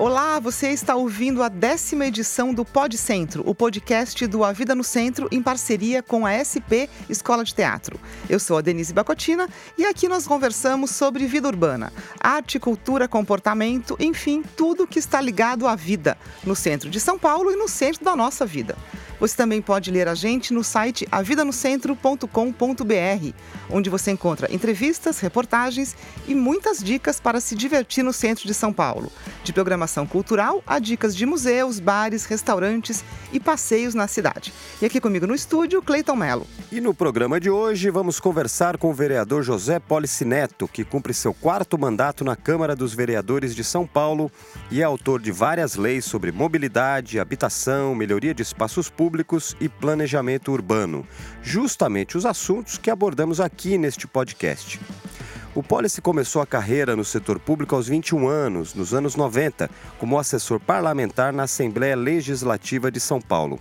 Olá, você está ouvindo a décima edição do Pod Centro, o podcast do A Vida no Centro em parceria com a SP Escola de Teatro. Eu sou a Denise Bacotina e aqui nós conversamos sobre vida urbana, arte, cultura, comportamento, enfim, tudo que está ligado à vida no centro de São Paulo e no centro da nossa vida. Você também pode ler a gente no site avidanocentro.com.br, onde você encontra entrevistas, reportagens e muitas dicas para se divertir no centro de São Paulo. De programação cultural a dicas de museus, bares, restaurantes e passeios na cidade. E aqui comigo no estúdio, Cleiton Melo. E no programa de hoje vamos conversar com o vereador José Policineto, que cumpre seu quarto mandato na Câmara dos Vereadores de São Paulo e é autor de várias leis sobre mobilidade, habitação, melhoria de espaços públicos públicos e planejamento urbano, justamente os assuntos que abordamos aqui neste podcast. O Policy começou a carreira no setor público aos 21 anos, nos anos 90, como assessor parlamentar na Assembleia Legislativa de São Paulo.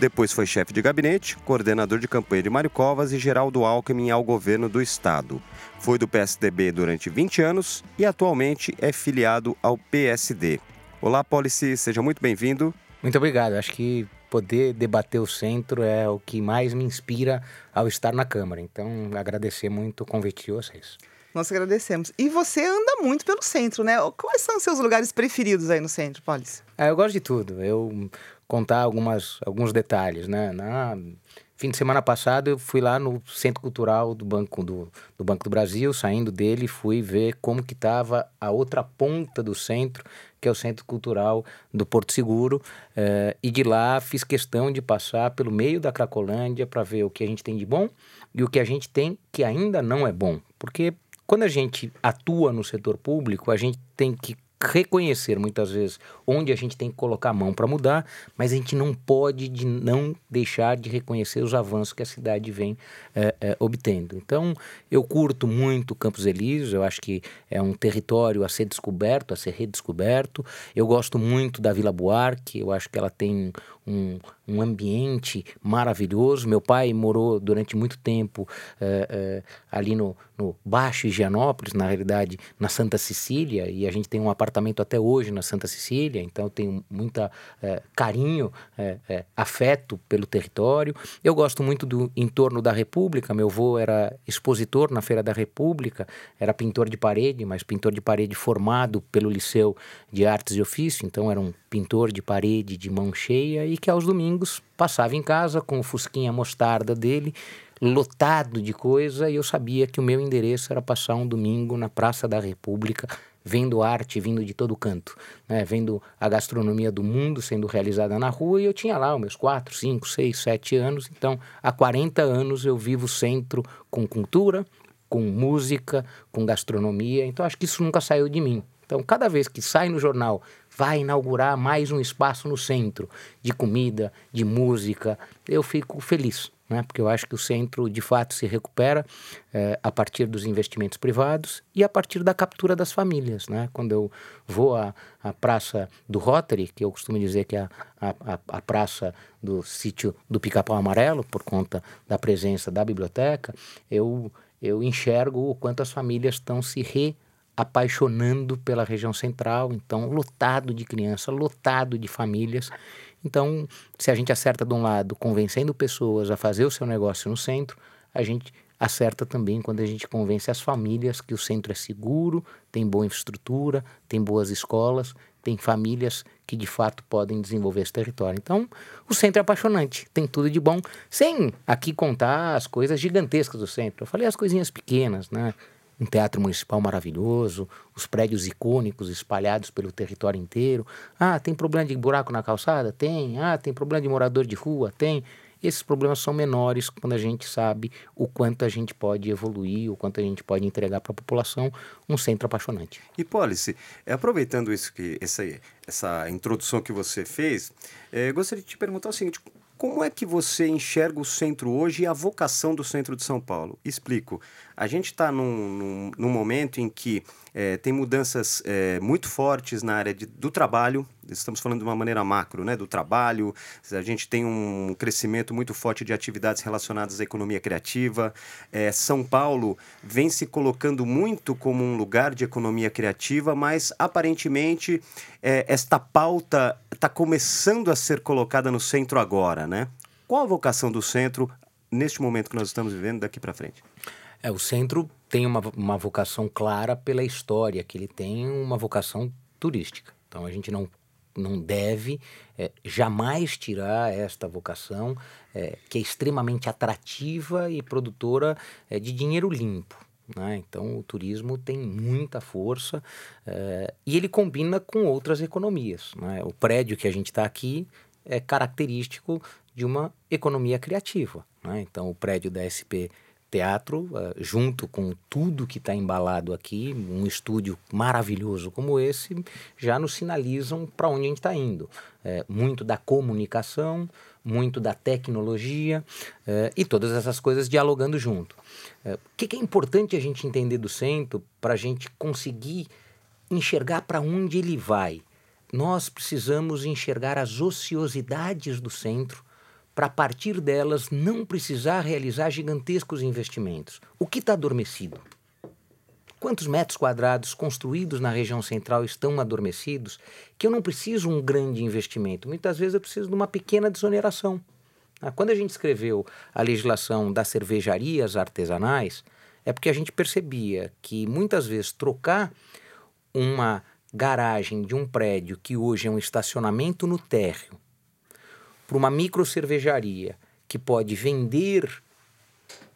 Depois foi chefe de gabinete, coordenador de campanha de Mário Covas e Geraldo Alckmin ao governo do estado. Foi do PSDB durante 20 anos e atualmente é filiado ao PSD. Olá, Policy, seja muito bem-vindo. Muito obrigado. Acho que poder debater o centro é o que mais me inspira ao estar na Câmara. Então, agradecer muito o convite de vocês. Nós agradecemos. E você anda muito pelo centro, né? Quais são os seus lugares preferidos aí no centro, Polis? É, eu gosto de tudo. Eu contar algumas, alguns detalhes, né? Na fim de semana passado eu fui lá no Centro Cultural do Banco do, do Banco do Brasil, saindo dele fui ver como que estava a outra ponta do centro, que é o Centro Cultural do Porto Seguro, eh, e de lá fiz questão de passar pelo meio da Cracolândia para ver o que a gente tem de bom e o que a gente tem que ainda não é bom, porque quando a gente atua no setor público, a gente tem que reconhecer muitas vezes onde a gente tem que colocar a mão para mudar, mas a gente não pode de não deixar de reconhecer os avanços que a cidade vem é, é, obtendo. Então, eu curto muito Campos Elíseos, eu acho que é um território a ser descoberto, a ser redescoberto. Eu gosto muito da Vila Buarque, eu acho que ela tem um, um ambiente maravilhoso. Meu pai morou durante muito tempo é, é, ali no, no Baixo Higienópolis, na realidade, na Santa Cecília, e a gente tem um apartamento até hoje na Santa Cecília, então eu tenho muita é, carinho, é, é, afeto pelo território. Eu gosto muito do entorno da República. Meu avô era expositor na Feira da República, era pintor de parede, mas pintor de parede formado pelo Liceu de Artes e Ofício, então era um pintor de parede de mão cheia e que aos domingos passava em casa com o fusquinha mostarda dele, lotado de coisa, e eu sabia que o meu endereço era passar um domingo na Praça da República, vendo arte vindo de todo canto, né? vendo a gastronomia do mundo sendo realizada na rua, e eu tinha lá os meus 4, 5, 6, 7 anos, então há 40 anos eu vivo centro com cultura, com música, com gastronomia, então acho que isso nunca saiu de mim. Então, cada vez que sai no jornal vai inaugurar mais um espaço no centro de comida, de música. Eu fico feliz, né? porque eu acho que o centro de fato se recupera é, a partir dos investimentos privados e a partir da captura das famílias. Né? Quando eu vou à, à Praça do Rotary, que eu costumo dizer que é a, a, a praça do sítio do Pica-Pau Amarelo, por conta da presença da biblioteca, eu, eu enxergo o quanto as famílias estão se re apaixonando pela região central, então lotado de crianças, lotado de famílias. Então, se a gente acerta de um lado, convencendo pessoas a fazer o seu negócio no centro, a gente acerta também quando a gente convence as famílias que o centro é seguro, tem boa infraestrutura, tem boas escolas, tem famílias que de fato podem desenvolver esse território. Então, o centro é apaixonante, tem tudo de bom, sem aqui contar as coisas gigantescas do centro. Eu falei as coisinhas pequenas, né? Um teatro municipal maravilhoso, os prédios icônicos espalhados pelo território inteiro. Ah, tem problema de buraco na calçada? Tem. Ah, tem problema de morador de rua? Tem. Esses problemas são menores quando a gente sabe o quanto a gente pode evoluir, o quanto a gente pode entregar para a população um centro apaixonante. E Policy, aproveitando isso que essa, essa introdução que você fez, eh, gostaria de te perguntar o seguinte: como é que você enxerga o centro hoje e a vocação do centro de São Paulo? Explico. A gente está num, num, num, momento em que é, tem mudanças é, muito fortes na área de, do trabalho, estamos falando de uma maneira macro, né, do trabalho, a gente tem um crescimento muito forte de atividades relacionadas à economia criativa. É, São Paulo vem se colocando muito como um lugar de economia criativa, mas aparentemente esta pauta está começando a ser colocada no centro agora, né? Qual a vocação do centro neste momento que nós estamos vivendo daqui para frente? É, o centro tem uma, uma vocação clara pela história, que ele tem uma vocação turística. Então a gente não não deve é, jamais tirar esta vocação, é, que é extremamente atrativa e produtora é, de dinheiro limpo. Né? Então, o turismo tem muita força é, e ele combina com outras economias. Né? O prédio que a gente está aqui é característico de uma economia criativa. Né? Então, o prédio da SP teatro, uh, junto com tudo que está embalado aqui, um estúdio maravilhoso como esse, já nos sinalizam para onde a gente está indo. É, muito da comunicação, muito da tecnologia é, e todas essas coisas dialogando junto. É, o que, que é importante a gente entender do centro para a gente conseguir enxergar para onde ele vai? Nós precisamos enxergar as ociosidades do centro para partir delas não precisar realizar gigantescos investimentos. O que está adormecido? Quantos metros quadrados construídos na região central estão adormecidos que eu não preciso um grande investimento? Muitas vezes eu preciso de uma pequena desoneração. Ah, quando a gente escreveu a legislação das cervejarias artesanais, é porque a gente percebia que muitas vezes trocar uma garagem de um prédio que hoje é um estacionamento no térreo para uma micro cervejaria que pode vender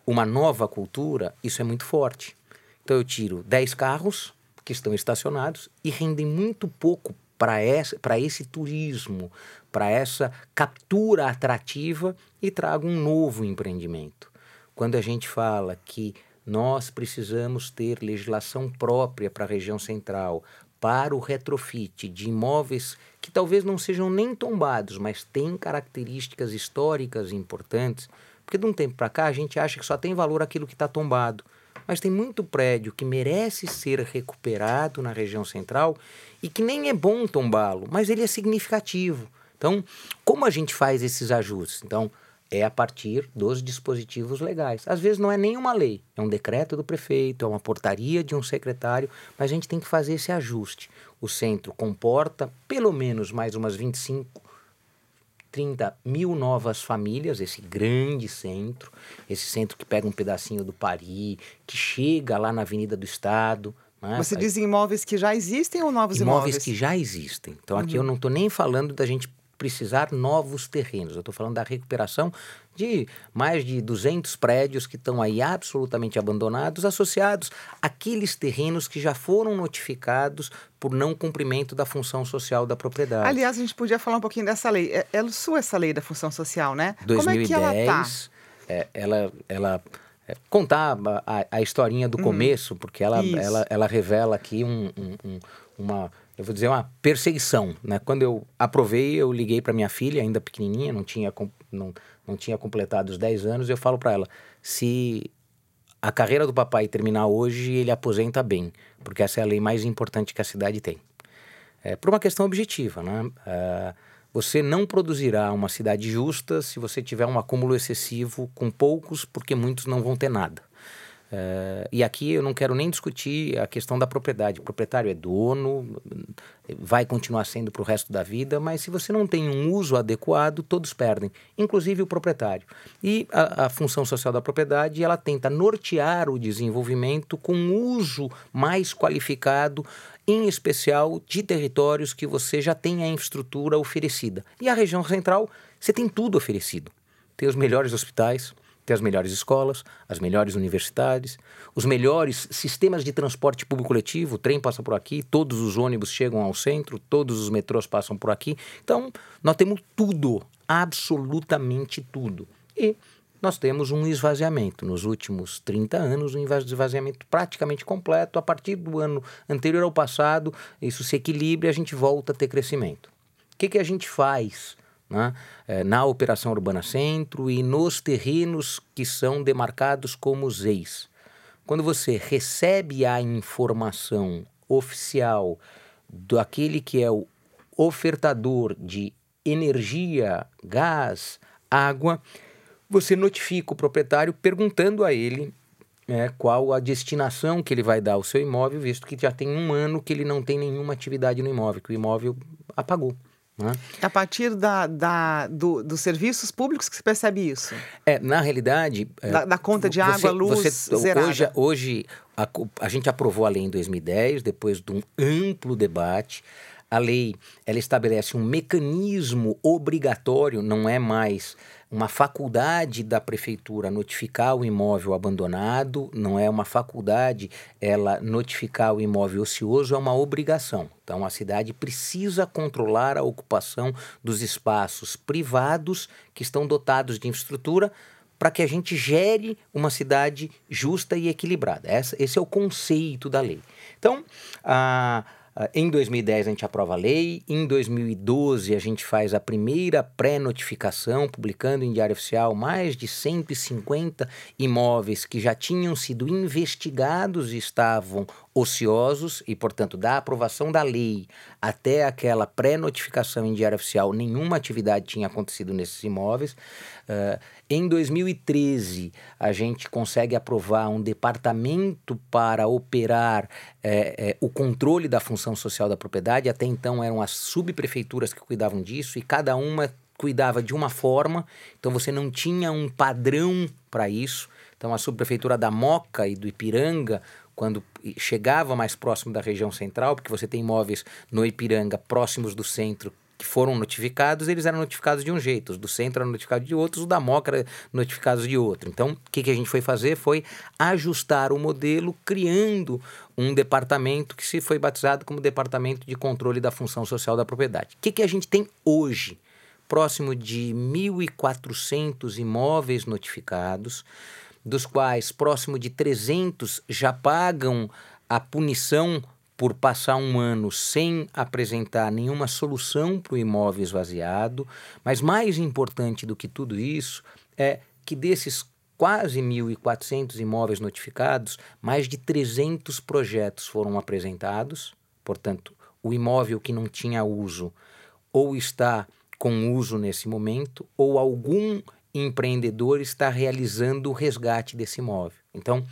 uma nova cultura, isso é muito forte. Então eu tiro 10 carros que estão estacionados e rendem muito pouco para esse, esse turismo, para essa captura atrativa e trago um novo empreendimento. Quando a gente fala que nós precisamos ter legislação própria para a região central, para o retrofit de imóveis que talvez não sejam nem tombados, mas têm características históricas importantes. Porque de um tempo para cá a gente acha que só tem valor aquilo que está tombado. Mas tem muito prédio que merece ser recuperado na região central e que nem é bom tombá-lo, mas ele é significativo. Então, como a gente faz esses ajustes? Então, é a partir dos dispositivos legais. Às vezes não é nenhuma lei, é um decreto do prefeito, é uma portaria de um secretário, mas a gente tem que fazer esse ajuste. O centro comporta pelo menos mais umas 25, 30 mil novas famílias, esse grande centro, esse centro que pega um pedacinho do Paris, que chega lá na Avenida do Estado. Né? Você diz imóveis que já existem ou novos imóveis? Imóveis que já existem. Então aqui uhum. eu não estou nem falando da gente precisar novos terrenos. Eu estou falando da recuperação de mais de 200 prédios que estão aí absolutamente abandonados, associados àqueles terrenos que já foram notificados por não cumprimento da função social da propriedade. Aliás, a gente podia falar um pouquinho dessa lei. É, é sua essa lei da função social, né? 2010, Como é que ela está? É, ela, ela é, contar a, a, historinha do uhum. começo, porque ela, ela, ela revela aqui um, um, um, uma eu vou dizer, uma perseguição. Né? Quando eu aprovei, eu liguei para minha filha, ainda pequenininha, não tinha, não, não tinha completado os 10 anos, e eu falo para ela: se a carreira do papai terminar hoje, ele aposenta bem, porque essa é a lei mais importante que a cidade tem. É, por uma questão objetiva, né? É, você não produzirá uma cidade justa se você tiver um acúmulo excessivo com poucos, porque muitos não vão ter nada. Uh, e aqui eu não quero nem discutir a questão da propriedade. O proprietário é dono, vai continuar sendo para o resto da vida, mas se você não tem um uso adequado, todos perdem, inclusive o proprietário. E a, a função social da propriedade ela tenta nortear o desenvolvimento com um uso mais qualificado, em especial de territórios que você já tem a infraestrutura oferecida. E a região central, você tem tudo oferecido. Tem os melhores hospitais, tem as melhores escolas, as melhores universidades, os melhores sistemas de transporte público coletivo. O trem passa por aqui, todos os ônibus chegam ao centro, todos os metrôs passam por aqui. Então, nós temos tudo, absolutamente tudo. E nós temos um esvaziamento. Nos últimos 30 anos, um esvaziamento praticamente completo. A partir do ano anterior ao passado, isso se equilibra e a gente volta a ter crescimento. O que, que a gente faz? Né, é, na Operação Urbana Centro e nos terrenos que são demarcados como ZEIS. quando você recebe a informação oficial do aquele que é o ofertador de energia, gás, água, você notifica o proprietário perguntando a ele é, qual a destinação que ele vai dar ao seu imóvel, visto que já tem um ano que ele não tem nenhuma atividade no imóvel, que o imóvel apagou. Né? A partir da, da do, dos serviços públicos que se percebe isso? É, na realidade... É, da, da conta de água, você, luz, você, zerada. Hoje, hoje a, a gente aprovou a lei em 2010, depois de um amplo debate. A lei ela estabelece um mecanismo obrigatório, não é mais uma faculdade da prefeitura notificar o imóvel abandonado, não é uma faculdade ela notificar o imóvel ocioso, é uma obrigação. Então a cidade precisa controlar a ocupação dos espaços privados que estão dotados de infraestrutura para que a gente gere uma cidade justa e equilibrada. Essa, esse é o conceito da lei. Então, a em 2010 a gente aprova a lei, em 2012 a gente faz a primeira pré-notificação, publicando em Diário Oficial mais de 150 imóveis que já tinham sido investigados e estavam ociosos e, portanto, da aprovação da lei até aquela pré-notificação em Diário Oficial, nenhuma atividade tinha acontecido nesses imóveis. Uh, em 2013, a gente consegue aprovar um departamento para operar é, é, o controle da função social da propriedade. Até então eram as subprefeituras que cuidavam disso e cada uma cuidava de uma forma, então você não tinha um padrão para isso. Então a subprefeitura da Moca e do Ipiranga quando chegava mais próximo da região central, porque você tem imóveis no Ipiranga próximos do centro que foram notificados, eles eram notificados de um jeito, os do centro eram notificados de outros, os da Moca eram notificados de outro. Então, o que, que a gente foi fazer foi ajustar o modelo, criando um departamento que se foi batizado como Departamento de Controle da Função Social da Propriedade. O que, que a gente tem hoje? Próximo de 1.400 imóveis notificados, dos quais próximo de 300 já pagam a punição por passar um ano sem apresentar nenhuma solução para o imóvel esvaziado, mas mais importante do que tudo isso é que desses quase 1.400 imóveis notificados, mais de 300 projetos foram apresentados, portanto, o imóvel que não tinha uso ou está com uso nesse momento, ou algum empreendedor está realizando o resgate desse imóvel. Então,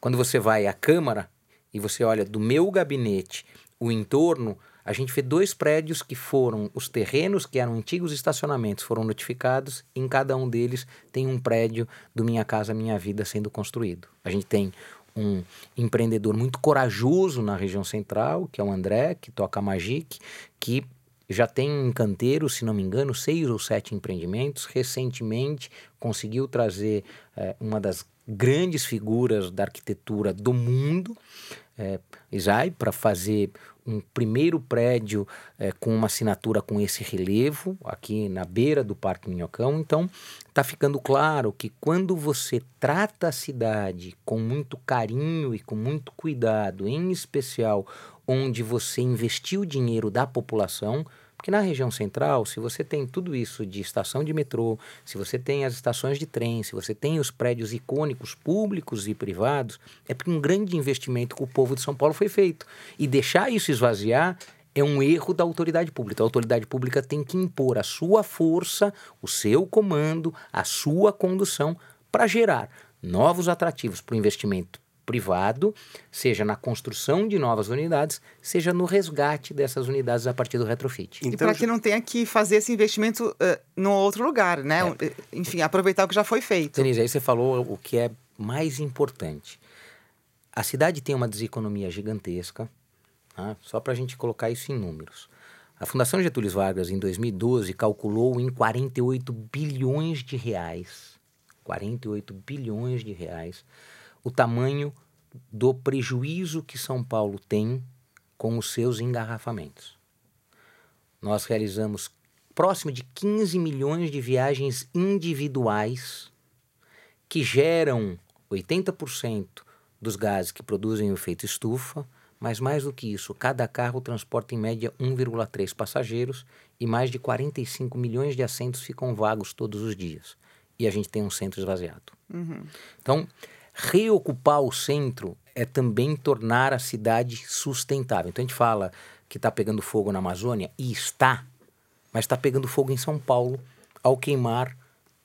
quando você vai à Câmara e você olha do meu gabinete o entorno, a gente vê dois prédios que foram, os terrenos que eram antigos estacionamentos foram notificados, e em cada um deles tem um prédio do Minha Casa Minha Vida sendo construído. A gente tem um empreendedor muito corajoso na região central, que é o André, que toca Magic, que já tem em canteiro, se não me engano, seis ou sete empreendimentos. Recentemente conseguiu trazer é, uma das grandes figuras da arquitetura do mundo, é, Isai, para fazer um primeiro prédio é, com uma assinatura com esse relevo, aqui na beira do Parque Minhocão. Então, está ficando claro que quando você trata a cidade com muito carinho e com muito cuidado, em especial onde você investiu o dinheiro da população, porque na região central, se você tem tudo isso de estação de metrô, se você tem as estações de trem, se você tem os prédios icônicos públicos e privados, é porque um grande investimento com o povo de São Paulo foi feito. E deixar isso esvaziar é um erro da autoridade pública. A autoridade pública tem que impor a sua força, o seu comando, a sua condução para gerar novos atrativos para o investimento privado, seja na construção de novas unidades, seja no resgate dessas unidades a partir do retrofit. Então, e para que não tenha que fazer esse investimento uh, no outro lugar, né? É. Enfim, aproveitar o que já foi feito. Denise, aí você falou o que é mais importante. A cidade tem uma deseconomia gigantesca, tá? só para a gente colocar isso em números. A Fundação Getúlio Vargas, em 2012, calculou em 48 bilhões de reais, 48 bilhões de reais, o tamanho do prejuízo que São Paulo tem com os seus engarrafamentos. Nós realizamos próximo de 15 milhões de viagens individuais que geram 80% dos gases que produzem o efeito estufa, mas mais do que isso, cada carro transporta em média 1,3 passageiros e mais de 45 milhões de assentos ficam vagos todos os dias. E a gente tem um centro esvaziado. Uhum. Então, reocupar o centro é também tornar a cidade sustentável. Então a gente fala que está pegando fogo na Amazônia, e está, mas está pegando fogo em São Paulo ao queimar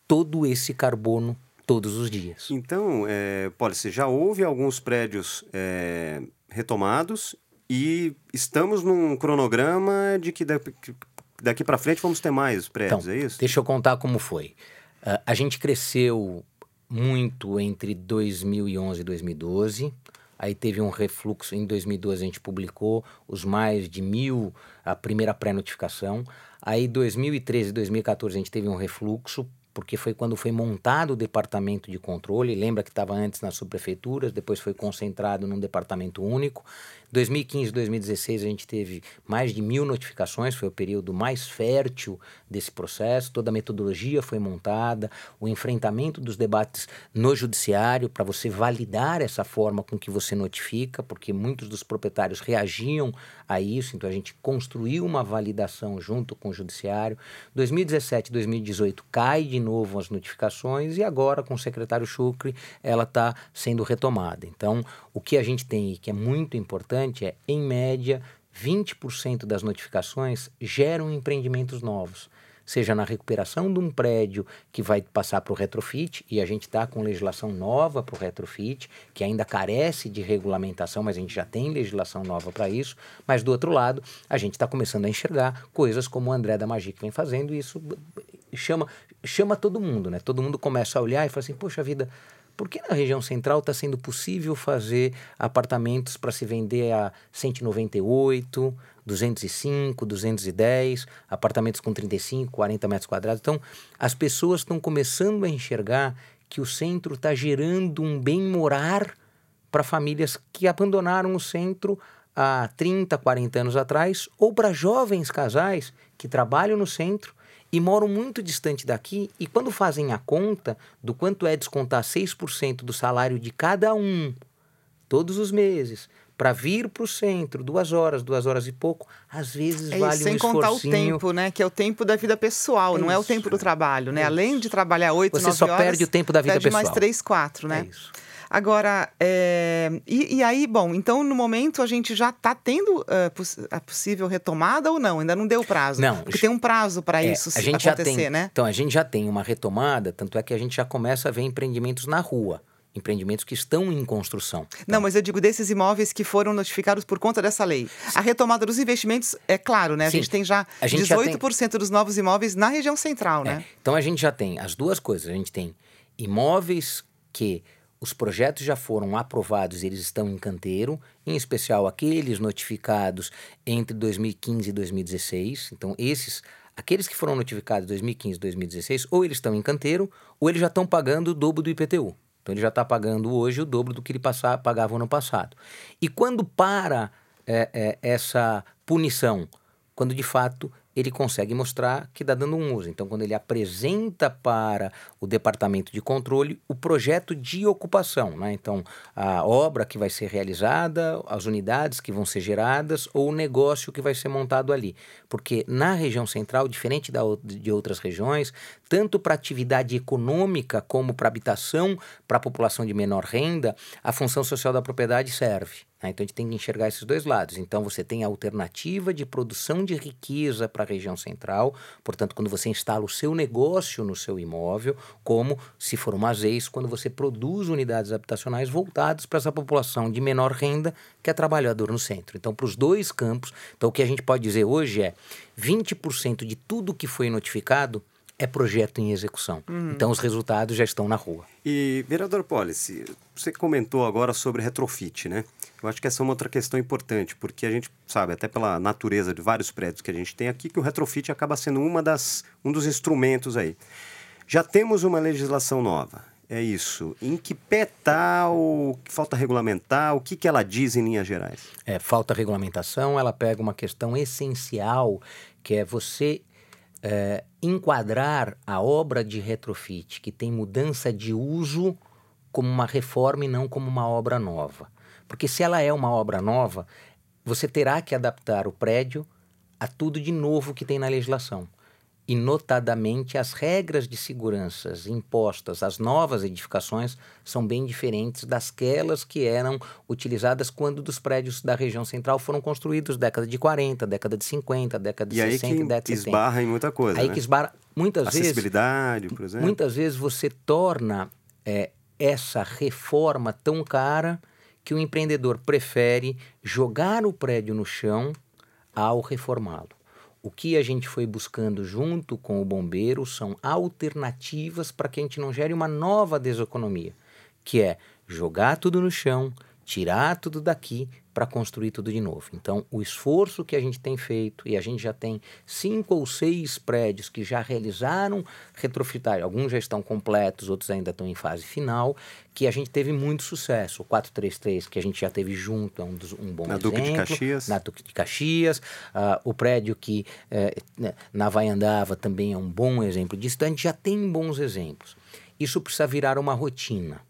todo esse carbono todos os dias. Então, é, Policy, já houve alguns prédios é, retomados e estamos num cronograma de que daqui, daqui para frente vamos ter mais prédios, então, é isso? Deixa eu contar como foi. Uh, a gente cresceu muito entre 2011 e 2012. Aí teve um refluxo. Em 2012 a gente publicou os mais de mil, a primeira pré-notificação. Aí 2013 e 2014 a gente teve um refluxo porque foi quando foi montado o departamento de controle. Lembra que estava antes nas subprefeituras, depois foi concentrado num departamento único. 2015 2016 a gente teve mais de mil notificações, foi o período mais fértil desse processo. Toda a metodologia foi montada, o enfrentamento dos debates no judiciário para você validar essa forma com que você notifica, porque muitos dos proprietários reagiam a isso, então a gente construiu uma validação junto com o judiciário. 2017 2018 cai de novo as notificações e agora com o secretário Chucre ela está sendo retomada. Então, o que a gente tem e que é muito importante é, em média, 20% das notificações geram empreendimentos novos seja na recuperação de um prédio que vai passar para o retrofit, e a gente está com legislação nova para o retrofit, que ainda carece de regulamentação, mas a gente já tem legislação nova para isso. Mas do outro lado, a gente está começando a enxergar coisas como o André da Magic vem fazendo, e isso chama, chama todo mundo, né? Todo mundo começa a olhar e fala assim, poxa vida, por que na região central está sendo possível fazer apartamentos para se vender a 198, 205, 210, apartamentos com 35, 40 metros quadrados? Então, as pessoas estão começando a enxergar que o centro está gerando um bem morar para famílias que abandonaram o centro há 30, 40 anos atrás, ou para jovens casais que trabalham no centro e moram muito distante daqui e quando fazem a conta do quanto é descontar 6% do salário de cada um todos os meses para vir para o centro, duas horas, duas horas e pouco, às vezes é, vale sem um contar o tempo, né? Que é o tempo da vida pessoal, É não é o isso, tempo do trabalho, né? É Além de trabalhar oito, Você nove só horas, perde o tempo da vida perde pessoal. mais três, quatro, né? É isso. Agora, é, e, e aí, bom, então no momento a gente já está tendo uh, poss a possível retomada ou não? Ainda não deu prazo? Não, Porque tem um prazo para É, isso a gente acontecer, já tem, né? Então, a gente já tem uma retomada, tanto é que a gente já começa a ver empreendimentos na rua. Empreendimentos que estão em construção. Não, mas eu digo desses imóveis que foram notificados por conta dessa lei. A retomada dos investimentos, é claro, né? A Sim. gente tem já A gente já tem- 18% dos novos imóveis na região central, É, né? Então a gente já tem as duas coisas. A gente tem imóveis que os projetos já foram aprovados, eles estão em canteiro, em especial aqueles notificados entre 2015 e 2016. Então esses, aqueles que foram notificados em 2015 e 2016, ou eles estão em canteiro, ou eles já estão pagando o dobro do IPTU. Então ele já está pagando hoje o dobro do que ele passa, pagava no passado. E quando para é, é, essa punição? Quando de fato ele consegue mostrar que está dando um uso. Então, quando ele apresenta para o departamento de controle o projeto de ocupação, né? então a obra que vai ser realizada, as unidades que vão ser geradas ou o negócio que vai ser montado ali. Porque na região central, diferente da, de outras regiões, tanto para atividade econômica como para habitação, para a população de menor renda, a função social da propriedade serve. Né? Então a gente tem que enxergar esses dois lados. Então você tem a alternativa de produção de riqueza para a região central, portanto, quando você instala o seu negócio no seu imóvel, como se for uma ZEIS, quando você produz unidades habitacionais voltadas para essa população de menor renda que é trabalhador no centro. Então, para os dois campos, então o que a gente pode dizer hoje é 20% de tudo que foi notificado é projeto em execução. Então os resultados já estão na rua. E, vereador Policy, você comentou agora sobre retrofit, né? Eu acho que essa é uma outra questão importante, porque a gente sabe, até pela natureza de vários prédios que a gente tem aqui, que o retrofit acaba sendo uma das, um dos instrumentos aí. Já temos uma legislação nova, é isso. Em que pé está o que falta regulamentar, o que, que ela diz em linhas gerais? É, falta regulamentação, ela pega uma questão essencial, que é você é, enquadrar a obra de retrofit que tem mudança de uso como uma reforma e não como uma obra nova. Porque se ela é uma obra nova, você terá que adaptar o prédio a tudo de novo que tem na legislação. e, notadamente, as regras de segurança impostas às novas edificações são bem diferentes dasquelas que eram utilizadas quando dos prédios da região central foram construídos década de 40, década de 50, década de e 60, aí que década de 70. esbarra em muita coisa, Aí né? que esbarra muitas Acessibilidade, vezes, por exemplo. muitas vezes você torna é, essa reforma tão cara que o empreendedor prefere jogar o prédio no chão ao reformá-lo. O que a gente foi buscando junto com o bombeiro são alternativas para que a gente não gere uma nova deseconomia, que é jogar tudo no chão, tirar tudo daqui para construir tudo de novo. Então, o esforço que a gente tem feito, e a gente já tem cinco ou seis prédios que já realizaram retrofitagem, alguns já estão completos, outros ainda estão em fase final, que a gente teve muito sucesso. O 433, que a gente já teve junto, é um, dos, um bom Na exemplo. Duque de Caxias. Na Duque de Caxias. Uh, o prédio que eh, na Vaiandava também é um bom exemplo disso. Então, a gente já tem bons exemplos. Isso precisa virar uma rotina.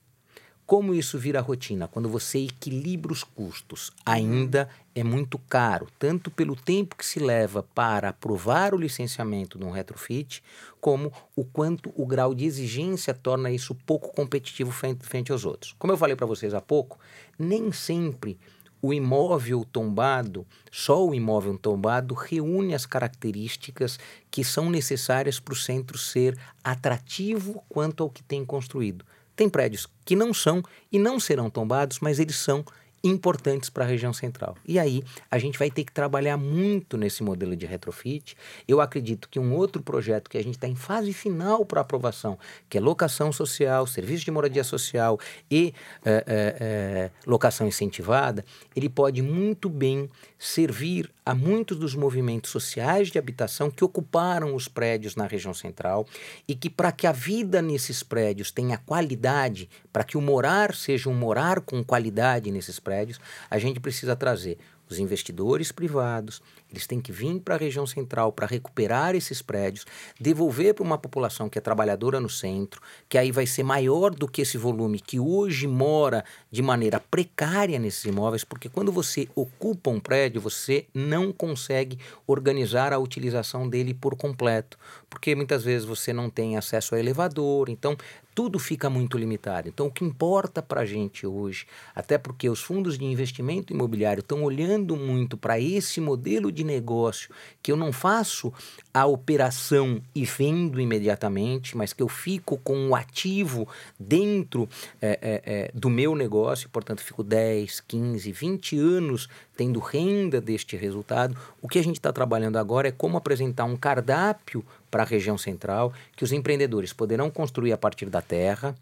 Como isso vira rotina? Quando você equilibra os custos, ainda é muito caro, tanto pelo tempo que se leva para aprovar o licenciamento de um retrofit, como o quanto o grau de exigência torna isso pouco competitivo frente, frente aos outros. Como eu falei para vocês há pouco, nem sempre o imóvel tombado, só o imóvel tombado, reúne as características que são necessárias para o centro ser atrativo quanto ao que tem construído. Tem prédios que não são e não serão tombados, mas eles são importantes para a região central. E aí a gente vai ter que trabalhar muito nesse modelo de retrofit. Eu acredito que um outro projeto que a gente está em fase final para aprovação, que é locação social, serviço de moradia social e é, é, é, locação incentivada, ele pode muito bem servir a muitos dos movimentos sociais de habitação que ocuparam os prédios na região central e que para que a vida nesses prédios tenha qualidade, para que o morar seja um morar com qualidade nesses prédios, a gente precisa trazer os investidores privados, eles têm que vir para a região central para recuperar esses prédios, devolver para uma população que é trabalhadora no centro, que aí vai ser maior do que esse volume que hoje mora de maneira precária nesses imóveis, porque quando você ocupa um prédio, você não consegue organizar a utilização dele por completo, porque muitas vezes você não tem acesso a elevador, então tudo fica muito limitado. Então, o que importa para a gente hoje, até porque os fundos de investimento imobiliário estão olhando muito para esse modelo de negócio, que eu não faço a operação e vendo imediatamente, mas que eu fico com o ativo dentro é, é, é, do meu negócio, portanto, fico 10, 15, 20 anos tendo renda deste resultado. O que a gente está trabalhando agora é como apresentar um cardápio para a região central, que os empreendedores poderão construir a partir da terra.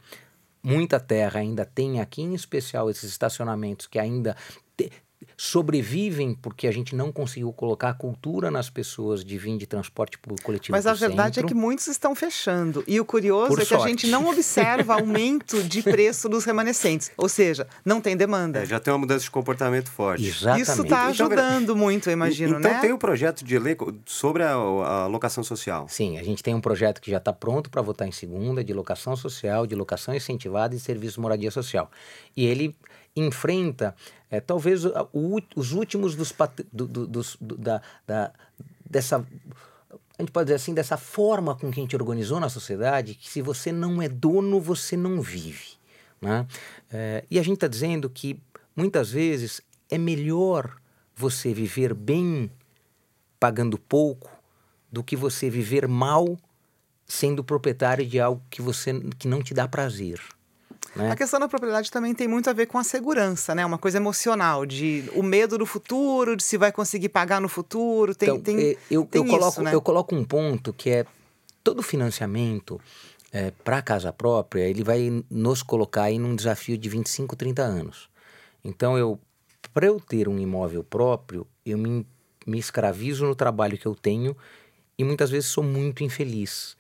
Muita terra ainda tem aqui, em especial esses estacionamentos que ainda sobrevivem porque a gente não conseguiu colocar a cultura nas pessoas de vir de transporte coletivo. Mas a verdade centro. é que muitos estão fechando. E o curioso Por é que sorte. a gente não observa aumento de preço dos remanescentes. Ou seja, não tem demanda. É, já tem uma mudança de comportamento forte. Exatamente. Isso está Então, ajudando muito, eu imagino, então né? tem o um projeto de lei sobre a, a locação social. Sim, a gente tem um projeto que já está pronto para votar em segunda, de locação social, de locação incentivada e serviço de moradia social. E ele enfrenta é, talvez o, os últimos dos, do, do, dos do, da, da, dessa a gente pode dizer assim dessa forma com que a gente organizou na sociedade que se você não é dono você não vive né? É, e a gente está dizendo que muitas vezes é melhor você viver bem pagando pouco do que você viver mal sendo proprietário de algo que você que não te dá prazer. Né? A questão da propriedade também tem muito a ver com a segurança, né? Uma coisa emocional, de o medo do futuro, de se vai conseguir pagar no futuro. Tem, então, tem, eu, tem eu, isso, coloco, né? eu coloco um ponto que é todo financiamento é, para casa própria, ele vai nos colocar aí num desafio de 25, 30 anos. Então, eu para eu ter um imóvel próprio, eu me, me escravizo no trabalho que eu tenho e muitas vezes sou muito infeliz.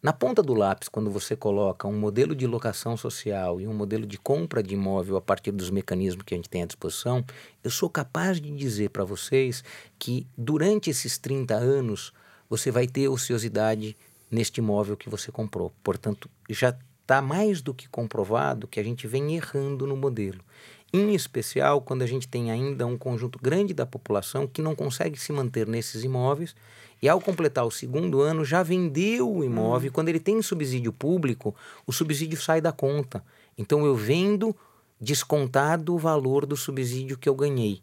Na ponta do lápis, quando você coloca um modelo de locação social e um modelo de compra de imóvel a partir dos mecanismos que a gente tem à disposição, eu sou capaz de dizer para vocês que durante esses 30 anos você vai ter ociosidade neste imóvel que você comprou. Portanto, já está mais do que comprovado que a gente vem errando no modelo. em especial quando a gente tem ainda um conjunto grande da população que não consegue se manter nesses imóveis e ao completar o segundo ano já vendeu o imóvel. Hum. Quando ele tem subsídio público, o subsídio sai da conta. Então eu vendo descontado o valor do subsídio que eu ganhei.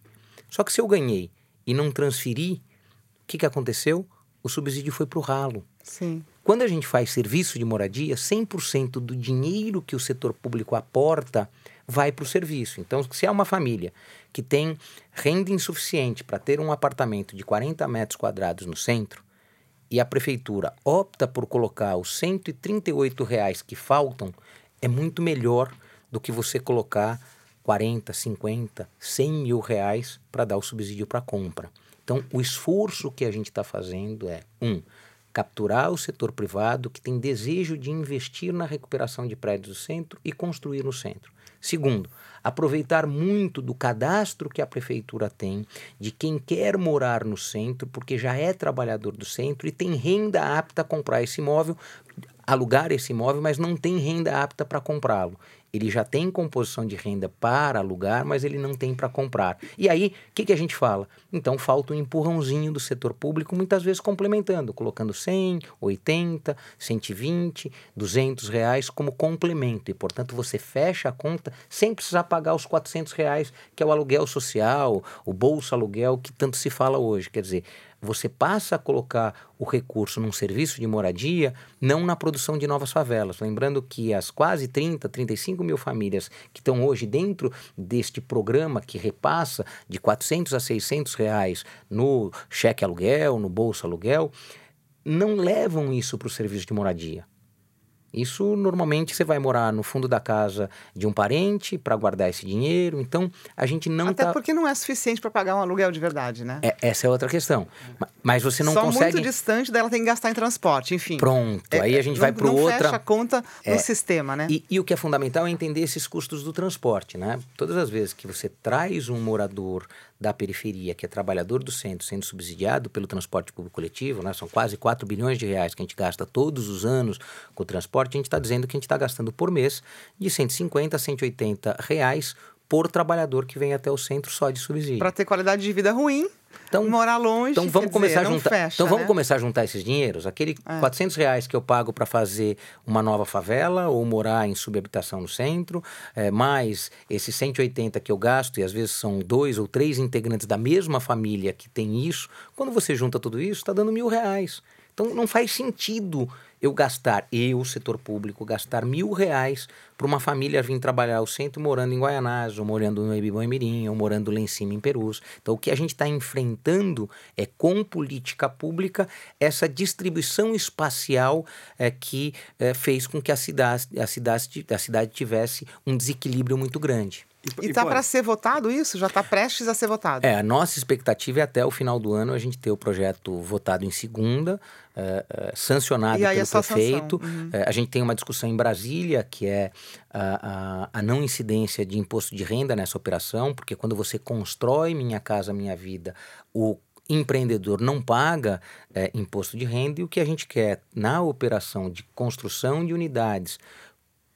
Só que se eu ganhei e não transferi, o que, que aconteceu? O subsídio foi para o ralo. Sim. Quando a gente faz serviço de moradia, 100% do dinheiro que o setor público aporta vai para o serviço. Então, se é uma família que tem renda insuficiente para ter um apartamento de 40 metros quadrados no centro e a prefeitura opta por colocar os 138 reais que faltam, é muito melhor do que você colocar 40, 50, 100 mil reais para dar o subsídio para compra. Então, o esforço que a gente está fazendo é, um, capturar o setor privado que tem desejo de investir na recuperação de prédios do centro e construir no centro. Segundo, aproveitar muito do cadastro que a prefeitura tem de quem quer morar no centro, porque já é trabalhador do centro e tem renda apta a comprar esse imóvel, alugar esse imóvel, mas não tem renda apta para comprá-lo ele já tem composição de renda para alugar, mas ele não tem para comprar. E aí, o que, que a gente fala? Então, falta um empurrãozinho do setor público, muitas vezes complementando, colocando 100, 80, 120, 200 reais como complemento. E, portanto, você fecha a conta sem precisar pagar os 400 reais, que é o aluguel social, o bolsa aluguel, que tanto se fala hoje. Quer dizer, você passa a colocar o recurso num serviço de moradia, não na produção de novas favelas. Lembrando que as quase 30, 35 mil famílias que estão hoje dentro deste programa que repassa de 400 a 600 reais no cheque aluguel, no bolsa aluguel, não levam isso para o serviço de moradia. Isso normalmente você vai morar no fundo da casa de um parente para guardar esse dinheiro. Então a gente não Até tá... porque não é suficiente para pagar um aluguel de verdade, né? É, essa é outra questão. Mas você não Só consegue. muito distante dela tem que gastar em transporte, enfim. Pronto. É, aí a gente não, vai para outra. Fecha a conta no é, sistema, né? E, e o que é fundamental é entender esses custos do transporte, né? Todas as vezes que você traz um morador da periferia, que é trabalhador do centro, sendo subsidiado pelo transporte público coletivo, né? são quase 4 bilhões de reais que a gente gasta todos os anos com o transporte, a gente está dizendo que a gente está gastando por mês de 150 a 180 reais por trabalhador que vem até o centro só de subsídio. Para ter qualidade de vida ruim, então, morar longe. Então vamos começar dizer, a juntar. Fecha, então vamos né? começar a juntar esses dinheiros. Aquele é. 400 reais que eu pago para fazer uma nova favela ou morar em subhabitação no centro, é, mais esses 180 que eu gasto e às vezes são dois ou três integrantes da mesma família que tem isso. Quando você junta tudo isso, está dando mil reais. Então não faz sentido eu gastar, eu, setor público, gastar mil reais para uma família vir trabalhar ao centro morando em Guaianás, ou morando no Ebibão Mirim, ou morando lá em cima em Perus. Então, o que a gente está enfrentando é, com política pública, essa distribuição espacial é, que é, fez com que a cidade, a, cidade, a cidade tivesse um desequilíbrio muito grande. E está para ser votado isso? Já está prestes a ser votado? É, a nossa expectativa é até o final do ano a gente ter o projeto votado em segunda, é, é, sancionado pelo prefeito. Uhum. É, a gente tem uma discussão em Brasília, que é a, a, a, não incidência de imposto de renda nessa operação, porque quando você constrói Minha Casa Minha Vida, o empreendedor não paga imposto de renda e o que a gente quer na operação de construção de unidades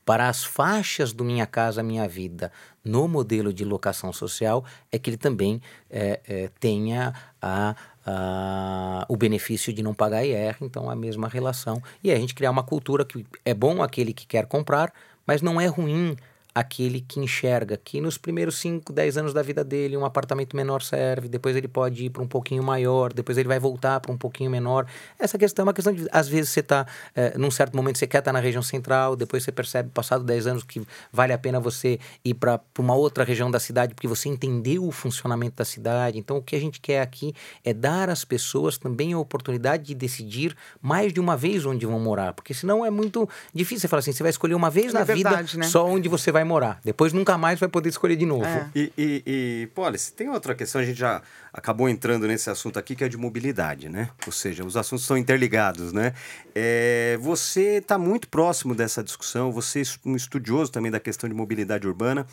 para as faixas do Minha Casa Minha Vida no modelo de locação social é que ele também é, é, tenha a, a, o benefício de não pagar IR, então a mesma relação. E a gente criar uma cultura que é bom aquele que quer comprar, mas não é ruim aquele que enxerga que nos primeiros 5, 10 anos da vida dele um apartamento menor serve, depois ele pode ir para um pouquinho maior, depois ele vai voltar para um pouquinho menor. Essa questão é uma questão de, às vezes você está, é, num certo momento você quer estar tá na região central, depois você percebe, passado 10 anos, que vale a pena você ir para uma outra região da cidade, porque você entendeu o funcionamento da cidade. Então o que a gente quer aqui é dar às pessoas também a oportunidade de decidir mais de uma vez onde vão morar, porque senão é muito difícil você falar assim, você vai escolher uma vez é na verdade, vida né? só onde você vai morar. Depois nunca mais vai poder escolher de novo. É. E, e, e Polis, tem outra questão, a gente já acabou entrando nesse assunto aqui, que é de mobilidade, né? Ou seja, os assuntos são interligados, né? É, você está muito próximo dessa discussão, você é um estudioso também da questão de mobilidade urbana,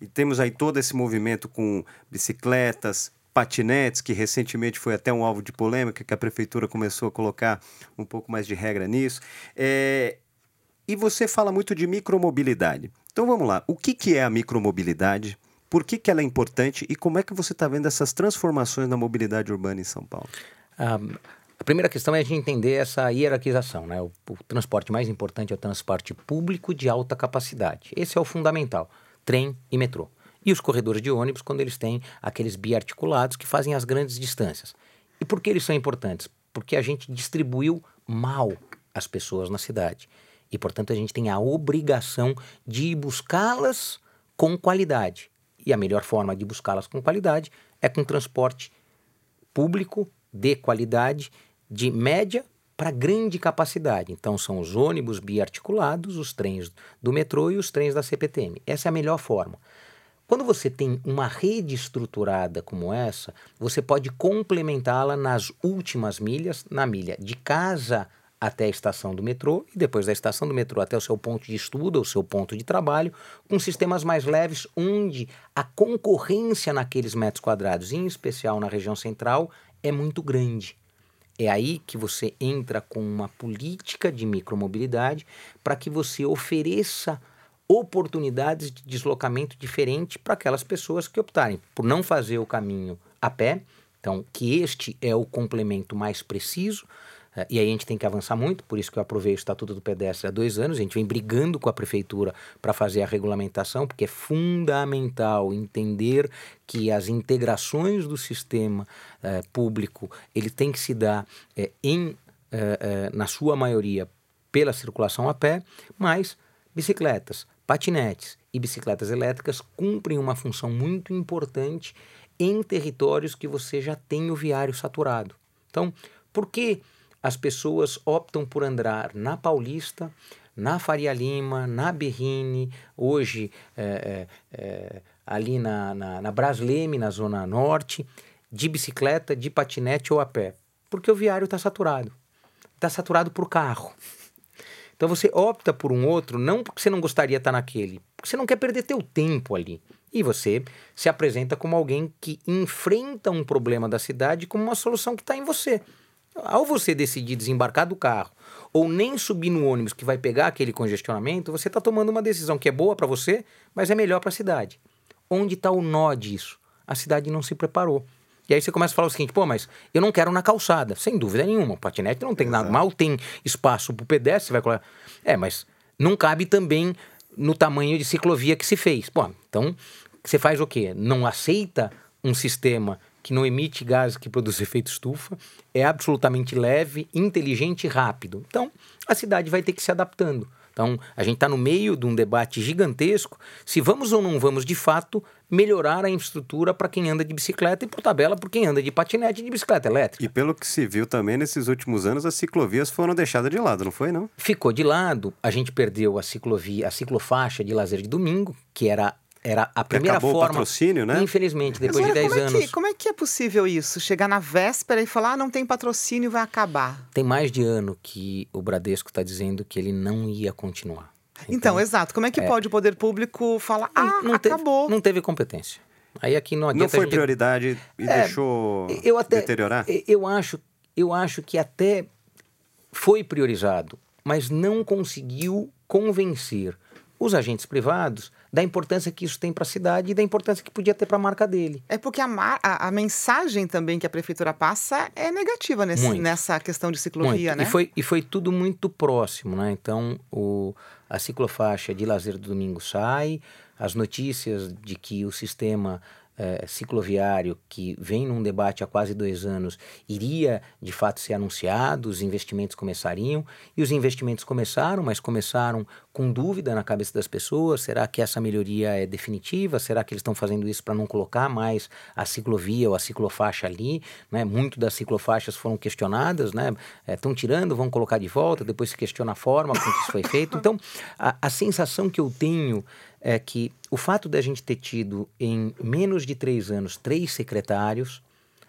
e temos aí todo esse movimento com bicicletas, patinetes, que recentemente foi até um alvo de polêmica, que a prefeitura começou a colocar um pouco mais de regra nisso. É, e você fala muito de micromobilidade. Então vamos lá, o que, que é a micromobilidade? Por que, que ela é importante e como é que você está vendo essas transformações na mobilidade urbana em São Paulo? Ah, a primeira questão é a gente entender essa hierarquização. Né? O, o, transporte mais importante é o transporte público de alta capacidade. Esse é o fundamental: trem e metrô. E os corredores de ônibus, quando eles têm aqueles biarticulados que fazem as grandes distâncias. E por que eles são importantes? Porque a gente distribuiu mal as pessoas na cidade. E, portanto, a gente tem a obrigação de buscá-las com qualidade. E a melhor forma de buscá-las com qualidade é com transporte público de qualidade de média para grande capacidade. Então, são os ônibus biarticulados, os trens do metrô e os trens da CPTM. Essa é a melhor forma. Quando você tem uma rede estruturada como essa, você pode complementá-la nas últimas milhas, na milha de casa até a estação do metrô e depois da estação do metrô até o seu ponto de estudo, o seu ponto de trabalho, com sistemas mais leves, onde a concorrência naqueles metros quadrados, em especial na região central, é muito grande. É aí que você entra com uma política de micromobilidade para que você ofereça oportunidades de deslocamento diferente para aquelas pessoas que optarem por não fazer o caminho a pé. Então, que este é o complemento mais preciso e aí a gente tem que avançar muito, por isso que eu aprovei o Estatuto do Pedestre há dois anos. A gente vem brigando com a prefeitura para fazer a regulamentação, porque é fundamental entender que as integrações do sistema é, público ele tem que se dar é, em, na sua maioria pela circulação a pé, mas bicicletas, patinetes e bicicletas elétricas cumprem uma função muito importante em territórios que você já tem o viário saturado. Então, por que as pessoas optam por andar na Paulista, na Faria Lima, na Berrine, hoje é, é, é, ali na, na, na Brasleme, na Zona Norte, de bicicleta, de patinete ou a pé. Porque o viário está saturado. Está saturado por carro. Então você opta por um outro, não porque você não gostaria de estar naquele, porque você não quer perder teu tempo ali. E você se apresenta como alguém que enfrenta um problema da cidade como uma solução que está em você. Ao você decidir desembarcar do carro ou nem subir no ônibus que vai pegar aquele congestionamento, você está tomando uma decisão que é boa para você, mas é melhor para a cidade. Onde está o nó disso? A cidade não se preparou. E aí você começa a falar o seguinte, pô, mas eu não quero na calçada. Sem dúvida nenhuma, o patinete não tem nada, mal tem espaço para o pedestre, vai colocar... É, mas não cabe também no tamanho de ciclovia que se fez. Pô, então você faz o quê? Não aceita um sistema que não emite gases que produz efeito estufa, é absolutamente leve, inteligente e rápido. Então, a cidade vai ter que se adaptando. Então, a gente está no meio de um debate gigantesco se vamos ou não vamos, de fato, melhorar a infraestrutura para quem anda de bicicleta e, por tabela, para quem anda de patinete e de bicicleta elétrica. E pelo que se viu também, nesses últimos anos, as ciclovias foram deixadas de lado, não foi, não? Ficou de lado. A gente perdeu a ciclovia, a ciclofaixa de lazer de domingo, que era era a primeira acabou forma. o patrocínio, né? Infelizmente, depois Mas de olha, 10 como é anos. Que, como é que é possível isso? Chegar na véspera e falar, ah, não tem patrocínio, vai acabar. Tem mais de ano que o Bradesco está dizendo que ele não ia continuar. Então, exato. Como é que é. pode o poder público falar, ah, não acabou? Teve, não teve competência. Aí aqui não adianta Não foi gente... prioridade e É, deixou eu até, deteriorar? Eu acho, eu acho que até foi priorizado, mas não conseguiu convencer os agentes privados da importância que isso tem para a cidade e da importância que podia ter para a marca dele. É porque a, a- a mensagem também que a prefeitura passa é negativa nesse- nessa questão de ciclovia, Muito. né? E foi, e foi tudo muito próximo, né? Então, o, a ciclofaixa de lazer do domingo sai, as notícias de que o sistema eh, cicloviário, que vem num debate há quase dois anos, iria de fato ser anunciado, os investimentos começariam, e os investimentos começaram, mas começaram com dúvida na cabeça das pessoas: será que essa melhoria é definitiva? Será que eles estão fazendo isso para não colocar mais a ciclovia ou a ciclofaixa ali? Né? Muito das ciclofaixas foram questionadas, né? Estão tirando, vão colocar de volta, depois se questiona a forma com que isso foi feito. Então, a, a sensação que eu tenho é que o fato da gente ter tido em menos de três anos três secretários,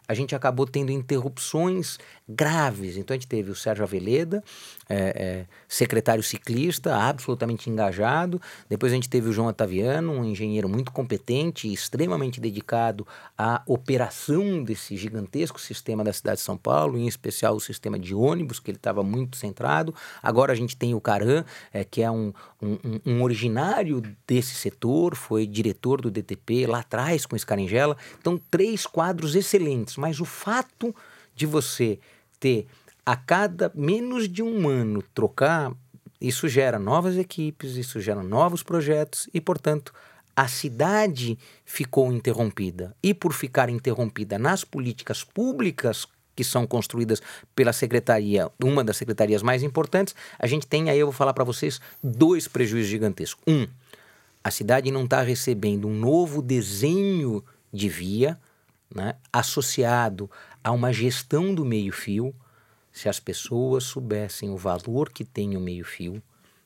a gente acabou tendo interrupções graves. Então a gente teve o Sérgio Aveleda, é, é, secretário ciclista, absolutamente engajado. Depois a gente teve o João Otaviano, um engenheiro muito competente extremamente dedicado à operação desse gigantesco sistema da cidade de São Paulo, em especial o sistema de ônibus, que ele estava muito centrado. Agora a gente tem o Caran, é, que é um, um, um, originário desse setor, foi diretor do DTP lá atrás com Scaringella. Então, três quadros excelentes, mas o fato de você ter a cada menos de um ano trocar, isso gera novas equipes, isso gera novos projetos e, portanto, a cidade ficou interrompida. E por ficar interrompida nas políticas públicas que são construídas pela secretaria, uma das secretarias mais importantes, a gente tem aí, eu vou falar para vocês, dois prejuízos gigantescos. Um, a cidade não está recebendo um novo desenho de via né, associado a uma gestão do meio-fio. Se as pessoas soubessem o valor que tem o meio-fio,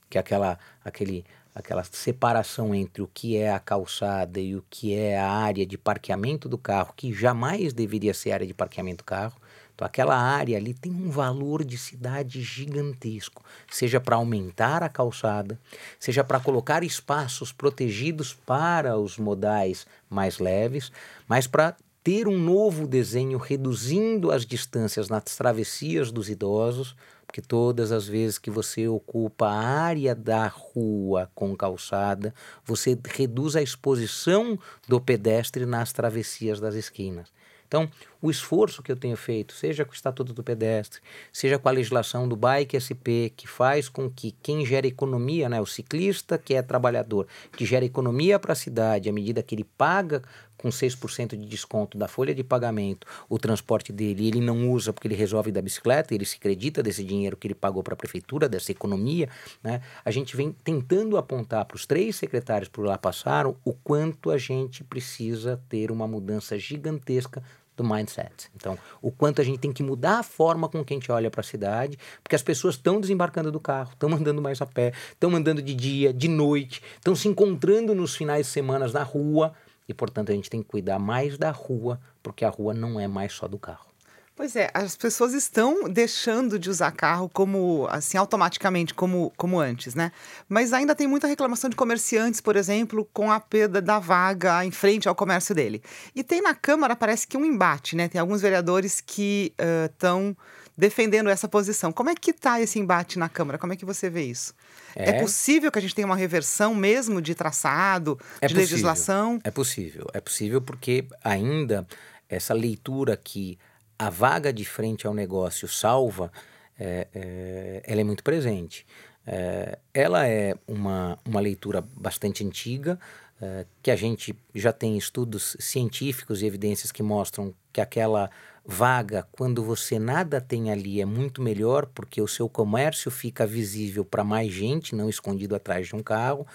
que é aquela, aquele, aquela separação entre o que é a calçada e o que é a área de parqueamento do carro, que jamais deveria ser área de parqueamento do carro, então, aquela área ali tem um valor de cidade gigantesco, seja para aumentar a calçada, seja para colocar espaços protegidos para os modais mais leves, mas para ter um novo desenho reduzindo as distâncias nas travessias dos idosos, porque todas as vezes que você ocupa a área da rua com calçada, você reduz a exposição do pedestre nas travessias das esquinas. Então, o esforço que eu tenho feito, seja com o Estatuto do Pedestre, seja com a legislação do Bike SP, que faz com que quem gera economia, né, o ciclista que é trabalhador, que gera economia para a cidade, à medida que ele paga com 6% de desconto da folha de pagamento o transporte dele, ele não usa porque ele resolve da bicicleta, ele se acredita desse dinheiro que ele pagou para a prefeitura, dessa economia, né? A gente vem tentando apontar para os três secretários por lá passaram o quanto a gente precisa ter uma mudança gigantesca do mindset. Então, o quanto a gente tem que mudar a forma com que a gente olha para a cidade, porque as pessoas estão desembarcando do carro, estão andando mais a pé, estão andando de dia, de noite, estão se encontrando nos finais de semana na rua, e portanto a gente tem que cuidar mais da rua, porque a rua não é mais só do carro. Pois é, as pessoas estão deixando de usar carro como assim automaticamente como, como antes, né? Mas ainda tem muita reclamação de comerciantes, por exemplo, com a perda da vaga em frente ao comércio dele. E tem na Câmara parece que um embate, né? Tem alguns vereadores que estão uh, defendendo essa posição. Como é que está esse embate na Câmara? Como é que você vê isso? É, é possível que a gente tenha uma reversão mesmo de traçado, é de possível, legislação? É possível, é possível porque ainda essa leitura que a vaga de frente ao negócio salva, é, é, ela é muito presente. É, ela é uma, uma leitura bastante antiga, é, que a gente já tem estudos científicos e evidências que mostram que aquela vaga, quando você nada tem ali, é muito melhor, porque o seu comércio fica visível para mais gente, não escondido atrás de um carro.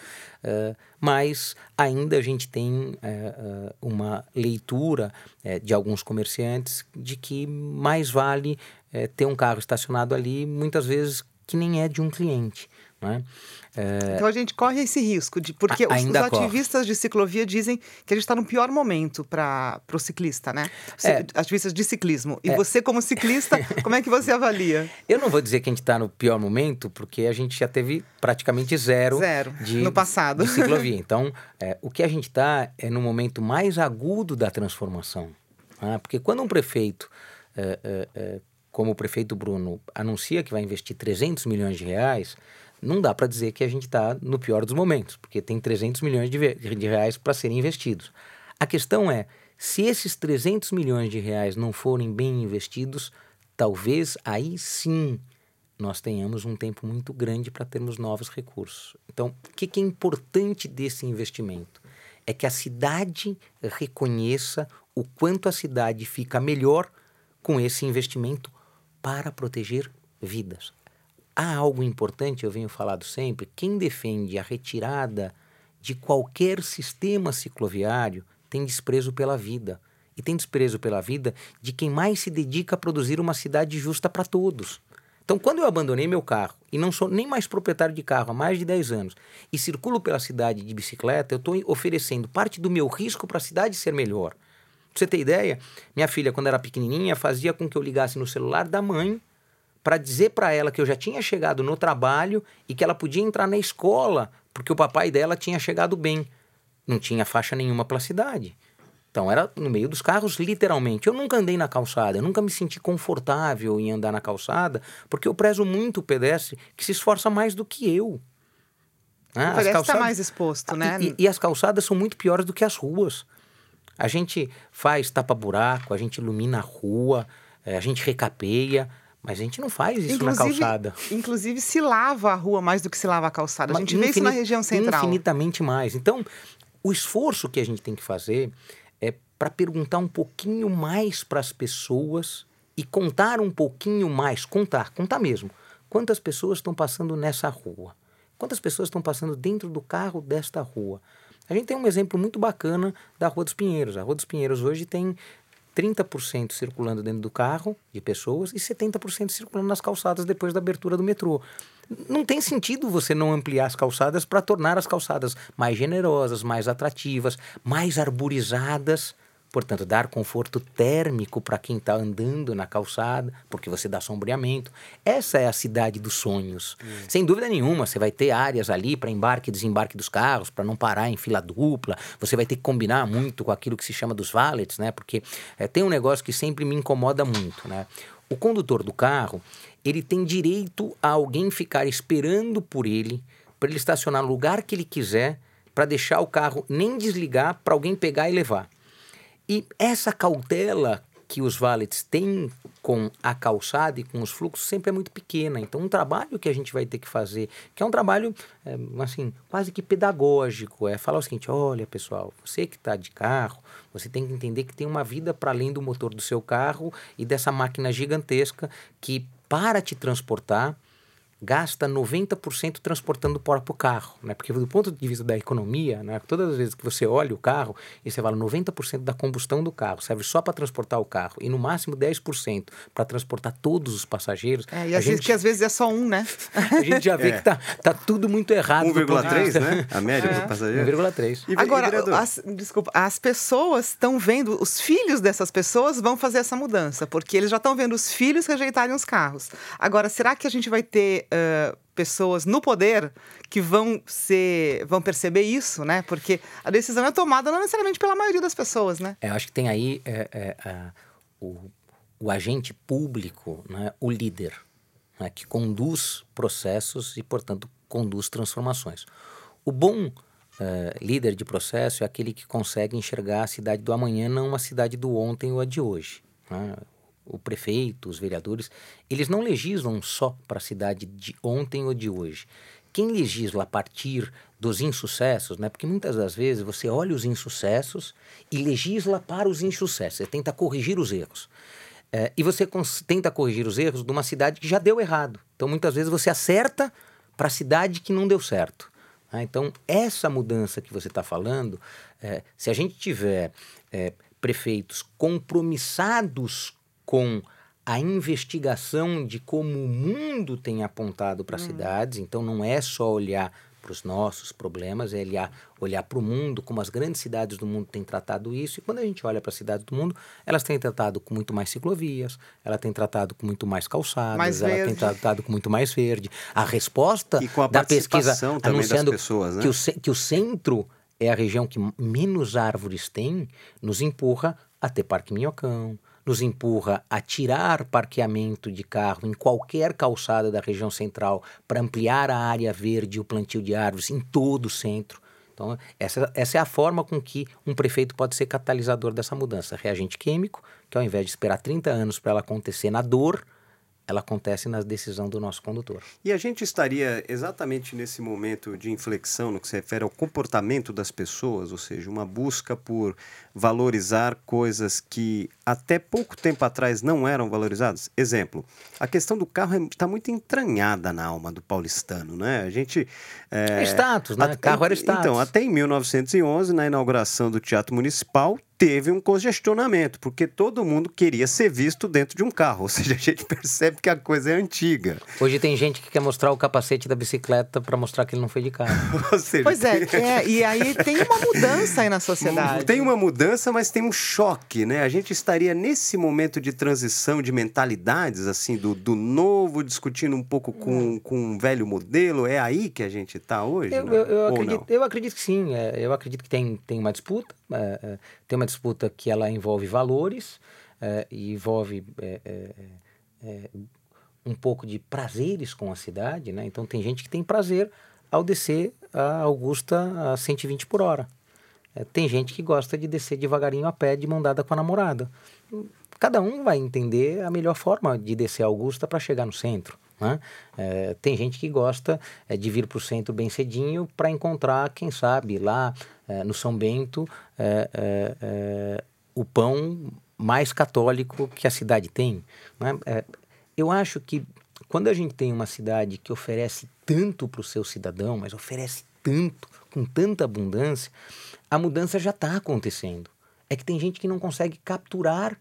Uh, mas ainda a gente tem uh, uma leitura uh, de alguns comerciantes de que mais vale ter um carro estacionado ali, muitas vezes que nem é de um cliente. Né? É... Então a gente corre esse risco, de porque os, os ativistas corre. de ciclovia dizem que a gente está no pior momento para o ciclista, né? É. Ativistas de ciclismo. E é. você, como ciclista, como é que você avalia? Eu não vou dizer que a gente está no pior momento, porque a gente já teve praticamente zero, zero de, no passado. de ciclovia. Então, é, o que a gente está é no momento mais agudo da transformação. Né? Porque quando um prefeito é, é, como o prefeito Bruno anuncia que vai investir 300 milhões de reais, não dá para dizer que a gente está no pior dos momentos, porque tem 300 milhões de, de reais para serem investidos. A questão é, se esses 300 milhões de reais não forem bem investidos, talvez aí sim nós tenhamos um tempo muito grande para termos novos recursos. Então, o que, que é importante desse investimento? É que a cidade reconheça o quanto a cidade fica melhor com esse investimento para proteger vidas. Há algo importante, eu venho falado sempre: quem defende a retirada de qualquer sistema cicloviário tem desprezo pela vida. E tem desprezo pela vida de quem mais se dedica a produzir uma cidade justa para todos. Então, quando eu abandonei meu carro e não sou nem mais proprietário de carro há mais de 10 anos e circulo pela cidade de bicicleta, eu estou oferecendo parte do meu risco para a cidade ser melhor. você ter ideia, minha filha, quando era pequenininha, fazia com que eu ligasse no celular da mãe para dizer para ela que eu já tinha chegado no trabalho e que ela podia entrar na escola, porque o papai dela tinha chegado bem. Não tinha faixa nenhuma pela cidade. Então era no meio dos carros, literalmente. Eu nunca andei na calçada, eu nunca me senti confortável em andar na calçada, porque eu prezo muito o pedestre que se esforça mais do que eu. Né? O pedestre está mais exposto, né? E, e, as calçadas são muito piores do que as ruas. A gente faz tapa-buraco, a gente ilumina a rua, eh, a gente recapeia, mas a gente não faz isso inclusive, na calçada. Inclusive se lava a rua mais do que se lava a calçada. A gente vê isso na região central. Infinitamente mais. Então, o esforço que a gente tem que fazer é para perguntar um pouquinho mais para as pessoas e contar um pouquinho mais, contar, contar mesmo. Quantas pessoas estão passando nessa rua? Quantas pessoas estão passando dentro do carro desta rua? A gente tem um exemplo muito bacana da Rua dos Pinheiros. A Rua dos Pinheiros hoje tem 30% circulando dentro do carro de pessoas e 70% circulando nas calçadas depois da abertura do metrô. Não tem sentido você não ampliar as calçadas para tornar as calçadas mais generosas, mais atrativas, mais arborizadas Portanto, dar conforto térmico para quem está andando na calçada, porque você dá sombreamento. Essa é a cidade dos sonhos. Hum. Sem dúvida nenhuma, você vai ter áreas ali para embarque e desembarque dos carros, para não parar em fila dupla. Você vai ter que combinar muito com aquilo que se chama dos valets, né? Porque é, tem um negócio que sempre me incomoda muito, né? O condutor do carro, ele tem direito a alguém ficar esperando por ele, para ele estacionar no lugar que ele quiser, para deixar o carro nem desligar para alguém pegar e levar. E essa cautela que os valets têm com a calçada e com os fluxos sempre é muito pequena. Então, um trabalho que a gente vai ter que fazer, que é um trabalho, é, assim, quase que pedagógico, é falar o seguinte: olha, pessoal, você que está de carro, você tem que entender que tem uma vida para além do motor do seu carro e dessa máquina gigantesca que, para te transportar, gasta 90% transportando o carro, né? Porque do ponto de vista da economia, né? todas as vezes que você olha o carro e você fala 90% da combustão do carro serve só para transportar o carro e no máximo 10% para transportar todos os passageiros. É, e às gente, vezes, que às vezes é só um, né? A gente já vê é. que tá, tá tudo muito errado. 1,3, né? A média é. do passageiro. 1,3. Agora, as, desculpa, as pessoas estão vendo, os filhos dessas pessoas vão fazer essa mudança, porque eles já estão vendo os filhos rejeitarem os carros. Agora, será que a gente vai ter uh, pessoas no poder que vão ser, vão perceber isso, né? Porque a decisão é tomada não necessariamente pela maioria das pessoas, né? É, acho que tem aí é, é, é, o, o agente público, né? o líder, né? que conduz processos e, portanto, conduz transformações. O bom é, líder de processo é aquele que consegue enxergar a cidade do amanhã, não a cidade do ontem ou a de hoje. Né? O prefeito, os vereadores, eles não legislam só para a cidade de ontem ou de hoje. Quem legisla a partir dos insucessos, né? porque muitas das vezes você olha os insucessos e legisla para os insucessos, você tenta corrigir os erros. É, e você tenta corrigir os erros de uma cidade que já deu errado. Então, muitas vezes você acerta para a cidade que não deu certo. Né? Então, essa mudança que você está falando, é, se a gente tiver é, prefeitos compromissados com a investigação de como o mundo tem apontado para as hum. cidades. Então, não é só olhar para os nossos problemas, é olhar, olhar para o mundo, como as grandes cidades do mundo têm tratado isso. E quando a gente olha para as cidades do mundo, elas têm tratado com muito mais ciclovias, ela tem tratado com muito mais calçadas, mais ela tem tratado com muito mais verde. A resposta a da pesquisa anunciando pessoas, né? que, o, que o centro é a região que menos árvores tem, nos empurra a ter Parque Minhocão, nos empurra a tirar parqueamento de carro em qualquer calçada da região central para ampliar a área verde e o plantio de árvores em todo o centro. Então, essa, essa é a forma com que um prefeito pode ser catalisador dessa mudança. Reagente químico, que ao invés de esperar 30 anos para ela acontecer na dor, ela acontece na decisão do nosso condutor. E a gente estaria exatamente nesse momento de inflexão no que se refere ao comportamento das pessoas, ou seja, uma busca por valorizar coisas que até pouco tempo atrás não eram valorizadas. Exemplo, a questão do carro está muito entranhada na alma do paulistano, né? A gente... É, é status, né? Até, carro era status. Então, até em 1911, na inauguração do Teatro Municipal, teve um congestionamento, porque todo mundo queria ser visto dentro de um carro. Ou seja, a gente percebe que a coisa é antiga. Hoje tem gente que quer mostrar o capacete da bicicleta para mostrar que ele não foi de carro. seja, pois é, é, e aí tem uma mudança aí na sociedade. Tem uma mudança, mas tem um choque, né? A gente estaria nesse momento de transição de mentalidades, assim, do, do novo, discutindo um pouco com, com um velho modelo. É aí que a gente está hoje? Eu, eu, eu acredito, eu acredito que sim. É, eu acredito que tem, tem uma disputa. É, é, tem uma disputa que ela envolve valores é, e envolve um pouco de prazeres com a cidade, né? Então tem gente que tem prazer ao descer a Augusta a 120 por hora. tem gente que gosta de descer devagarinho a pé de mão dada com a namorada. Cada um vai entender a melhor forma de descer a Augusta para chegar no centro. Né? É, tem gente que gosta é, de vir para o centro bem cedinho para encontrar, quem sabe, lá no São Bento, é, é, o pão mais católico que a cidade tem. Né? eu acho que quando a gente tem uma cidade que oferece tanto para o seu cidadão, mas oferece tanto, com tanta abundância, a mudança já está acontecendo. É que tem gente que não consegue capturar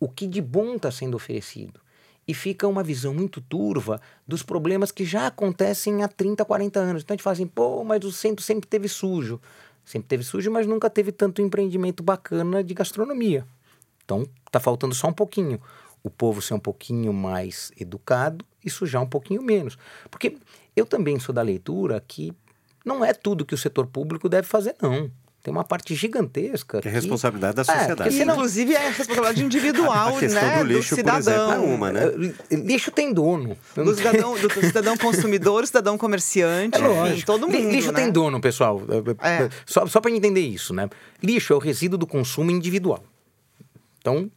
o que de bom está sendo oferecido e fica uma visão muito turva dos problemas que já acontecem há 30, 40 anos. Então a gente fala assim, pô, mas o centro sempre teve sujo. Sempre teve sujo, mas nunca teve tanto empreendimento bacana de gastronomia. Então tá faltando só um pouquinho. O povo ser um pouquinho mais educado e sujar um pouquinho menos. Porque eu também sou da leitura que não é tudo que o setor público deve fazer, não. Tem uma parte gigantesca. Que é responsabilidade da é, sociedade. É, senão... Inclusive é responsabilidade individual, a questão né? Do lixo, do cidadão. por exemplo, é uma, né? É, lixo tem dono. Do cidadão, do cidadão consumidor, cidadão comerciante, é enfim, todo mundo. Lixo né? tem dono, pessoal. É. Só, só para entender isso, né? Lixo é o resíduo do consumo individual. Então,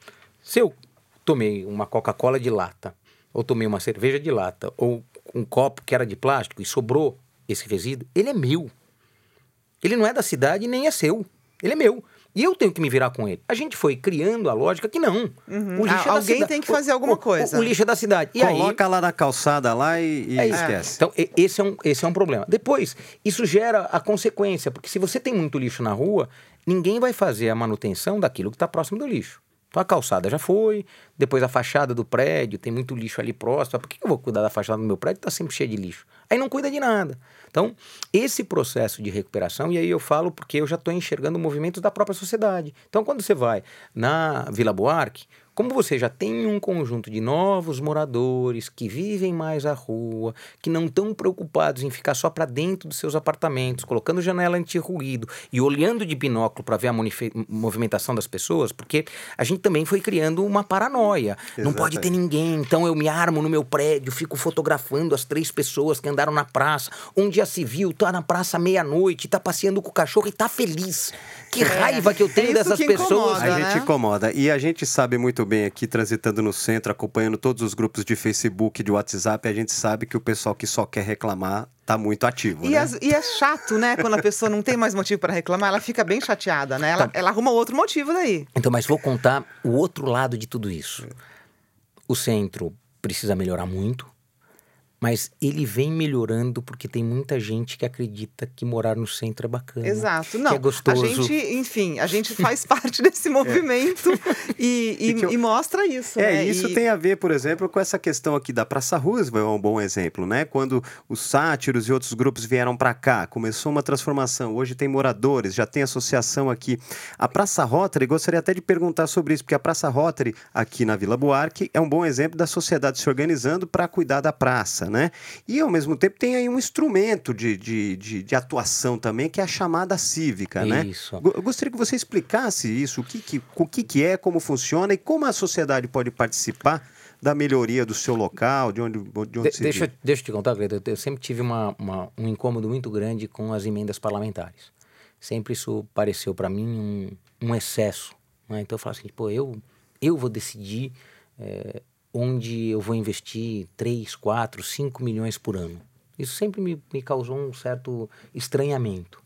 se eu tomei uma Coca-Cola de lata, ou tomei uma cerveja de lata, ou um copo que era de plástico e sobrou esse resíduo, ele é meu. Ele não é da cidade nem é seu. Ele é meu. E eu tenho que me virar com ele. A gente foi criando a lógica que não. Uhum. O lixo ah, é alguém tem que fazer alguma coisa. O, o, lixo é da cidade. E Coloca aí, lá na calçada lá e, e é esquece. Então, esse é, um, esse é um problema. Depois, isso gera a consequência, porque se você tem muito lixo na rua, ninguém vai fazer a manutenção daquilo que está próximo do lixo. Então a calçada já foi, depois a fachada do prédio, tem muito lixo ali próximo. Por que eu vou cuidar da fachada do meu prédio? Está sempre cheio de lixo. Aí não cuida de nada. Então, esse processo de recuperação, e aí eu falo porque eu já estou enxergando movimentos da própria sociedade. Então, quando você vai na Vila Buarque, como você já tem um conjunto de novos moradores que vivem mais à rua, que não estão preocupados em ficar só para dentro dos seus apartamentos, colocando janela anti-ruído e olhando de binóculo para ver a movimentação das pessoas, porque a gente também foi criando uma paranoia. Exatamente. Não pode ter ninguém, então eu me armo no meu prédio, fico fotografando as três pessoas que andaram na praça. Um dia civil tá na praça meia-noite, tá passeando com o cachorro e tá feliz. Que é, raiva que eu tenho é dessas pessoas. Incomoda, a gente né? incomoda. E a gente sabe muito bem aqui, transitando no centro, acompanhando todos os grupos de Facebook, de WhatsApp, a gente sabe que o pessoal que só quer reclamar tá muito ativo. E, né? as, e é chato, né? Quando a pessoa não tem mais motivo para reclamar, ela fica bem chateada, né? Ela, tá. ela arruma outro motivo daí. Então, mas vou contar o outro lado de tudo isso. O centro precisa melhorar muito mas ele vem melhorando porque tem muita gente que acredita que morar no centro é bacana. Exato, não. Que é gostoso. A gente, enfim, a gente faz parte desse movimento é. e, e, eu... e, mostra isso. É, né? isso e... tem a ver, por exemplo, com essa questão aqui da Praça Roosevelt, é um bom exemplo, né? Quando os sátiros e outros grupos vieram para cá, começou uma transformação. Hoje tem moradores, já tem associação aqui. A Praça Rotary, gostaria até de perguntar sobre isso, porque a Praça Rotary aqui na Vila Buarque é um bom exemplo da sociedade se organizando para cuidar da praça né? E ao mesmo tempo tem aí um instrumento de, de, de, de atuação também, que é a chamada cívica, né? isso. né? Eu gostaria que você explicasse isso, o que, que, o que, que é, como funciona e como a sociedade pode participar da melhoria do seu local, de onde, de onde de, se deixa, deixa eu te contar, Greta, eu sempre tive uma, uma, um incômodo muito grande com as emendas parlamentares. Sempre isso pareceu para mim um, um excesso. Né? Então eu falo assim, pô, eu, eu vou decidir é, onde eu vou investir 3, 4, 5 milhões por ano. Isso sempre me, me causou um certo estranhamento.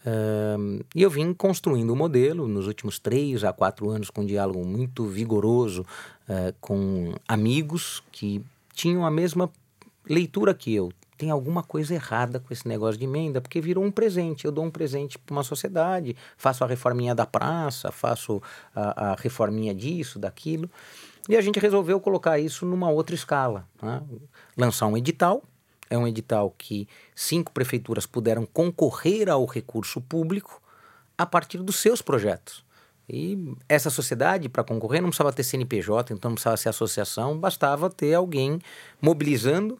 Uh, e eu vim construindo o um modelo nos últimos três a quatro anos com um diálogo muito vigoroso uh, com amigos que tinham a mesma leitura que eu. tem alguma coisa errada com esse negócio de emenda, porque virou um presente. Eu dou um presente para uma sociedade, faço a reforminha da praça, faço a, a reforminha disso, daquilo. E a gente resolveu colocar isso numa outra escala. Né? Lançar um edital. É um edital que cinco prefeituras puderam concorrer ao recurso público a partir dos seus projetos. E essa sociedade, para concorrer, não precisava ter CNPJ, então não precisava ser associação, bastava ter alguém mobilizando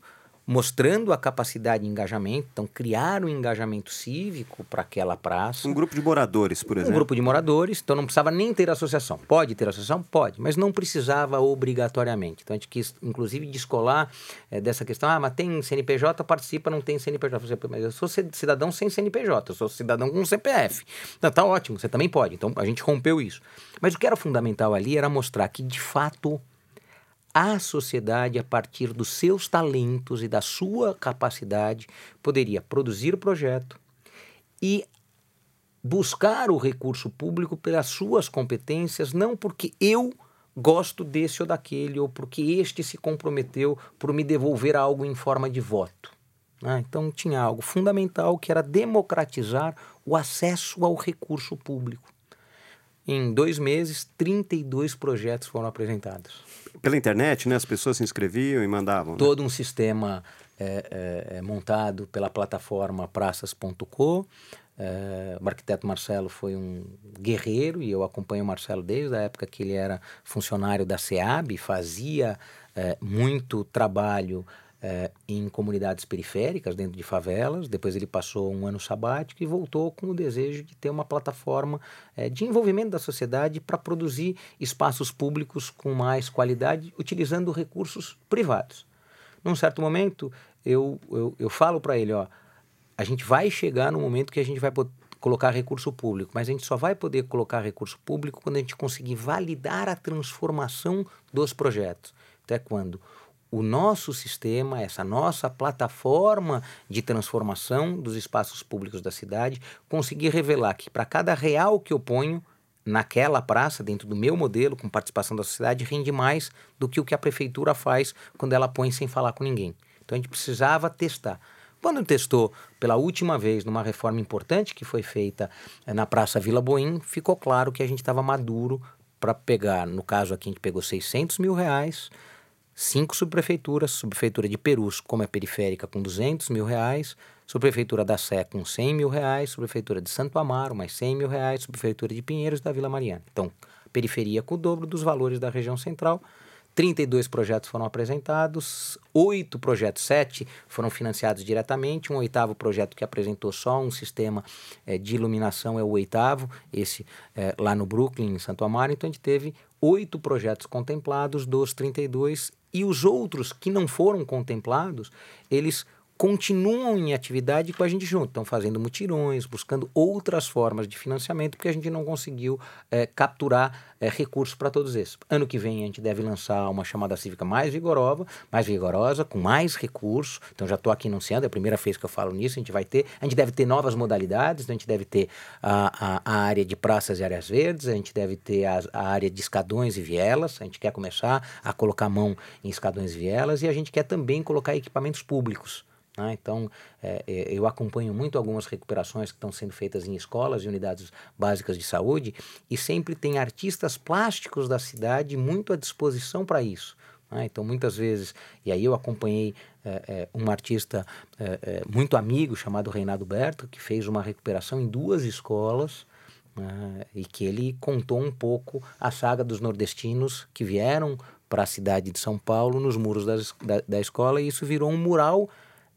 mostrando a capacidade de engajamento, então criar um engajamento cívico para aquela praça. Um grupo de moradores, por exemplo. Um grupo de moradores, então não precisava nem ter associação. Pode ter associação? Pode, mas não precisava obrigatoriamente. Então a gente quis, inclusive, descolar é, dessa questão, ah, mas tem CNPJ, participa, não tem CNPJ. Mas eu sou cidadão sem CNPJ, eu sou cidadão com CPF. Então tá ótimo, você também pode. Então a gente rompeu isso. Mas o que era fundamental ali era mostrar que, de fato, a sociedade, a partir dos seus talentos e da sua capacidade, poderia produzir o projeto e buscar o recurso público pelas suas competências, não porque eu gosto desse ou daquele, ou porque este se comprometeu por me devolver algo em forma de voto. Né? Então tinha algo fundamental que era democratizar o acesso ao recurso público. Em dois meses, 32 projetos foram apresentados. Pela internet, né? As pessoas se inscreviam e mandavam. Né? Todo um sistema é, é, é montado pela plataforma praças.co. É, o arquiteto Marcelo foi um guerreiro e eu acompanho o Marcelo desde a época que ele era funcionário da SEAB, fazia é, muito trabalho é, em comunidades periféricas, dentro de favelas. Depois ele passou um ano sabático e voltou com o desejo de ter uma plataforma é, de envolvimento da sociedade para produzir espaços públicos com mais qualidade, utilizando recursos privados. Num certo momento, eu, eu, eu falo para ele: ó, a gente vai chegar no momento que a gente vai colocar recurso público, mas a gente só vai poder colocar recurso público quando a gente conseguir validar a transformação dos projetos. Até quando o nosso sistema, essa nossa plataforma de transformação dos espaços públicos da cidade, conseguir revelar que para cada real que eu ponho naquela praça, dentro do meu modelo, com participação da sociedade, rende mais do que o que a prefeitura faz quando ela põe sem falar com ninguém. Então a gente precisava testar. Quando testou pela última vez numa reforma importante que foi feita eh, na Praça Vila Boim, ficou claro que a gente estava maduro para pegar, no caso aqui a gente pegou 600 mil reais, cinco subprefeituras, subprefeitura de Perus, como é periférica, com 200 mil reais, subprefeitura da Sé com 100 mil reais, subprefeitura de Santo Amaro, mais 100 mil reais, subprefeitura de Pinheiros da Vila Mariana. Então, periferia com o dobro dos valores da região central, 32 projetos foram apresentados, oito projetos, sete foram financiados diretamente, um oitavo projeto que apresentou só um sistema é, de iluminação é o oitavo, esse é, lá no Brooklyn, em Santo Amaro. Então a gente teve oito projetos contemplados dos 32 e os outros que não foram contemplados, eles continuam em atividade com a gente junto, estão fazendo mutirões, buscando outras formas de financiamento, porque a gente não conseguiu é, capturar é, recursos para todos esses. Ano que vem a gente deve lançar uma chamada cívica mais vigorosa, mais vigorosa, com mais recursos. Então já estou aqui anunciando, é a primeira vez que eu falo nisso, a gente vai ter, a gente deve ter novas modalidades, então a gente deve ter a, a, a área de praças e áreas verdes, a gente deve ter a, a área de escadões e vielas, a gente quer começar a colocar mão em escadões e vielas e a gente quer também colocar equipamentos públicos. Né? Então, é, é, eu acompanho muito algumas recuperações que estão sendo feitas em escolas e unidades básicas de saúde e sempre tem artistas plásticos da cidade muito à disposição para isso. Né? Então, muitas vezes, e aí eu acompanhei é, é, um artista é, é, muito amigo chamado Reinaldo Berto, que fez uma recuperação em duas escolas. Né? e que ele contou um pouco a saga dos nordestinos que vieram para a cidade de São Paulo nos muros das, da, da escola e isso virou um mural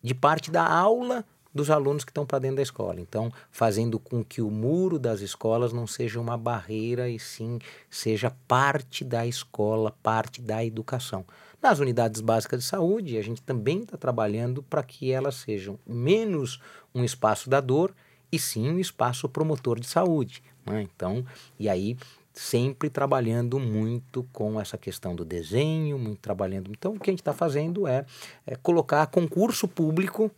de parte da aula dos alunos que estão para dentro da escola. Então, fazendo com que o muro das escolas não seja uma barreira e sim seja parte da escola, parte da educação. Nas unidades básicas de saúde, a gente também está trabalhando para que elas sejam menos um espaço da dor e sim um espaço promotor de saúde. Né? Então, e aí sempre trabalhando muito com essa questão do desenho, muito trabalhando. Então, o que a gente está fazendo é, é, colocar concurso público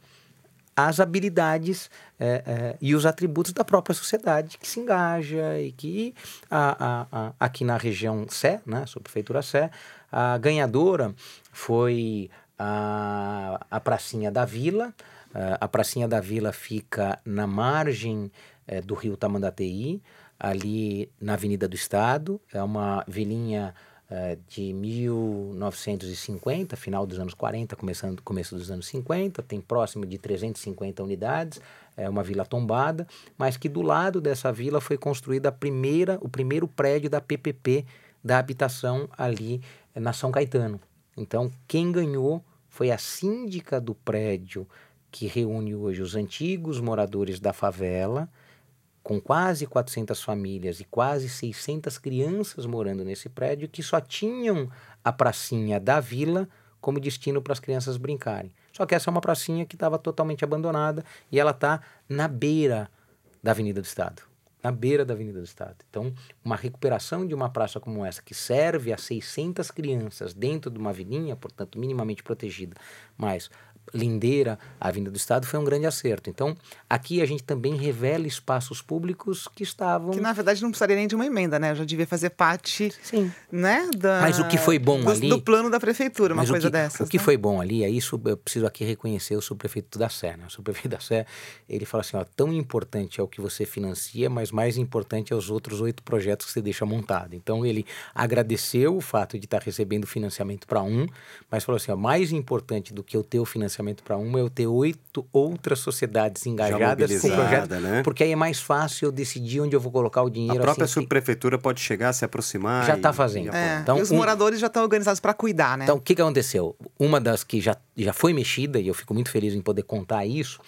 as habilidades é, é, e os atributos da própria sociedade que se engaja e que a, a, a, aqui na região Sé, né, prefeitura Sé, a ganhadora foi a, a Pracinha da Vila. Uh, a Pracinha da Vila fica na margem uh, do rio Tamandatei, ali na Avenida do Estado. É uma vilinha uh, de 1950, final dos anos 40, começando, começo dos anos 50. Tem próximo de 350 unidades. É uma vila tombada, mas que do lado dessa vila foi construída a primeira, o primeiro prédio da PPP da habitação ali na São Caetano. Então, quem ganhou foi a síndica do prédio que reúne hoje os antigos moradores da favela, com quase 400 famílias e quase 600 crianças morando nesse prédio, que só tinham a pracinha da vila como destino para as crianças brincarem. Só que essa é uma pracinha que estava totalmente abandonada e ela está na beira da Avenida do Estado na beira da Avenida do Estado. Então, uma recuperação de uma praça como essa, que serve a 600 crianças dentro de uma vilinha, portanto, minimamente protegida, mas Lindeira, a Avenida do Estado, foi um grande acerto. Então, aqui a gente também revela espaços públicos que estavam. Que na verdade não precisaria nem de uma emenda, né? Já devia fazer parte. Sim. Né? Da... Mas o que foi bom do, ali. Do plano da prefeitura, uma coisa o que, dessas. O que né? foi bom ali é isso, eu preciso aqui reconhecer o subprefeito da Sé, né? O subprefeito da Sé, ele fala assim: ó, tão importante é o que você financia, mas mais importante é os outros oito projetos que você deixa montado. Então, ele agradeceu o fato de estar recebendo financiamento para um, mas falou assim: ó, mais importante do que eu ter o financiamento para um é eu ter oito outras sociedades engajadas com o projeto, né? porque aí é mais fácil eu decidir onde eu vou colocar o dinheiro. A própria assim, subprefeitura pode chegar, se aproximar. Já está fazendo. e apoiar. É, Então, e os um- moradores já estão organizados para cuidar, né? Então, o que, que aconteceu? Uma das que já, já foi mexida, e eu fico muito feliz em poder contar isso,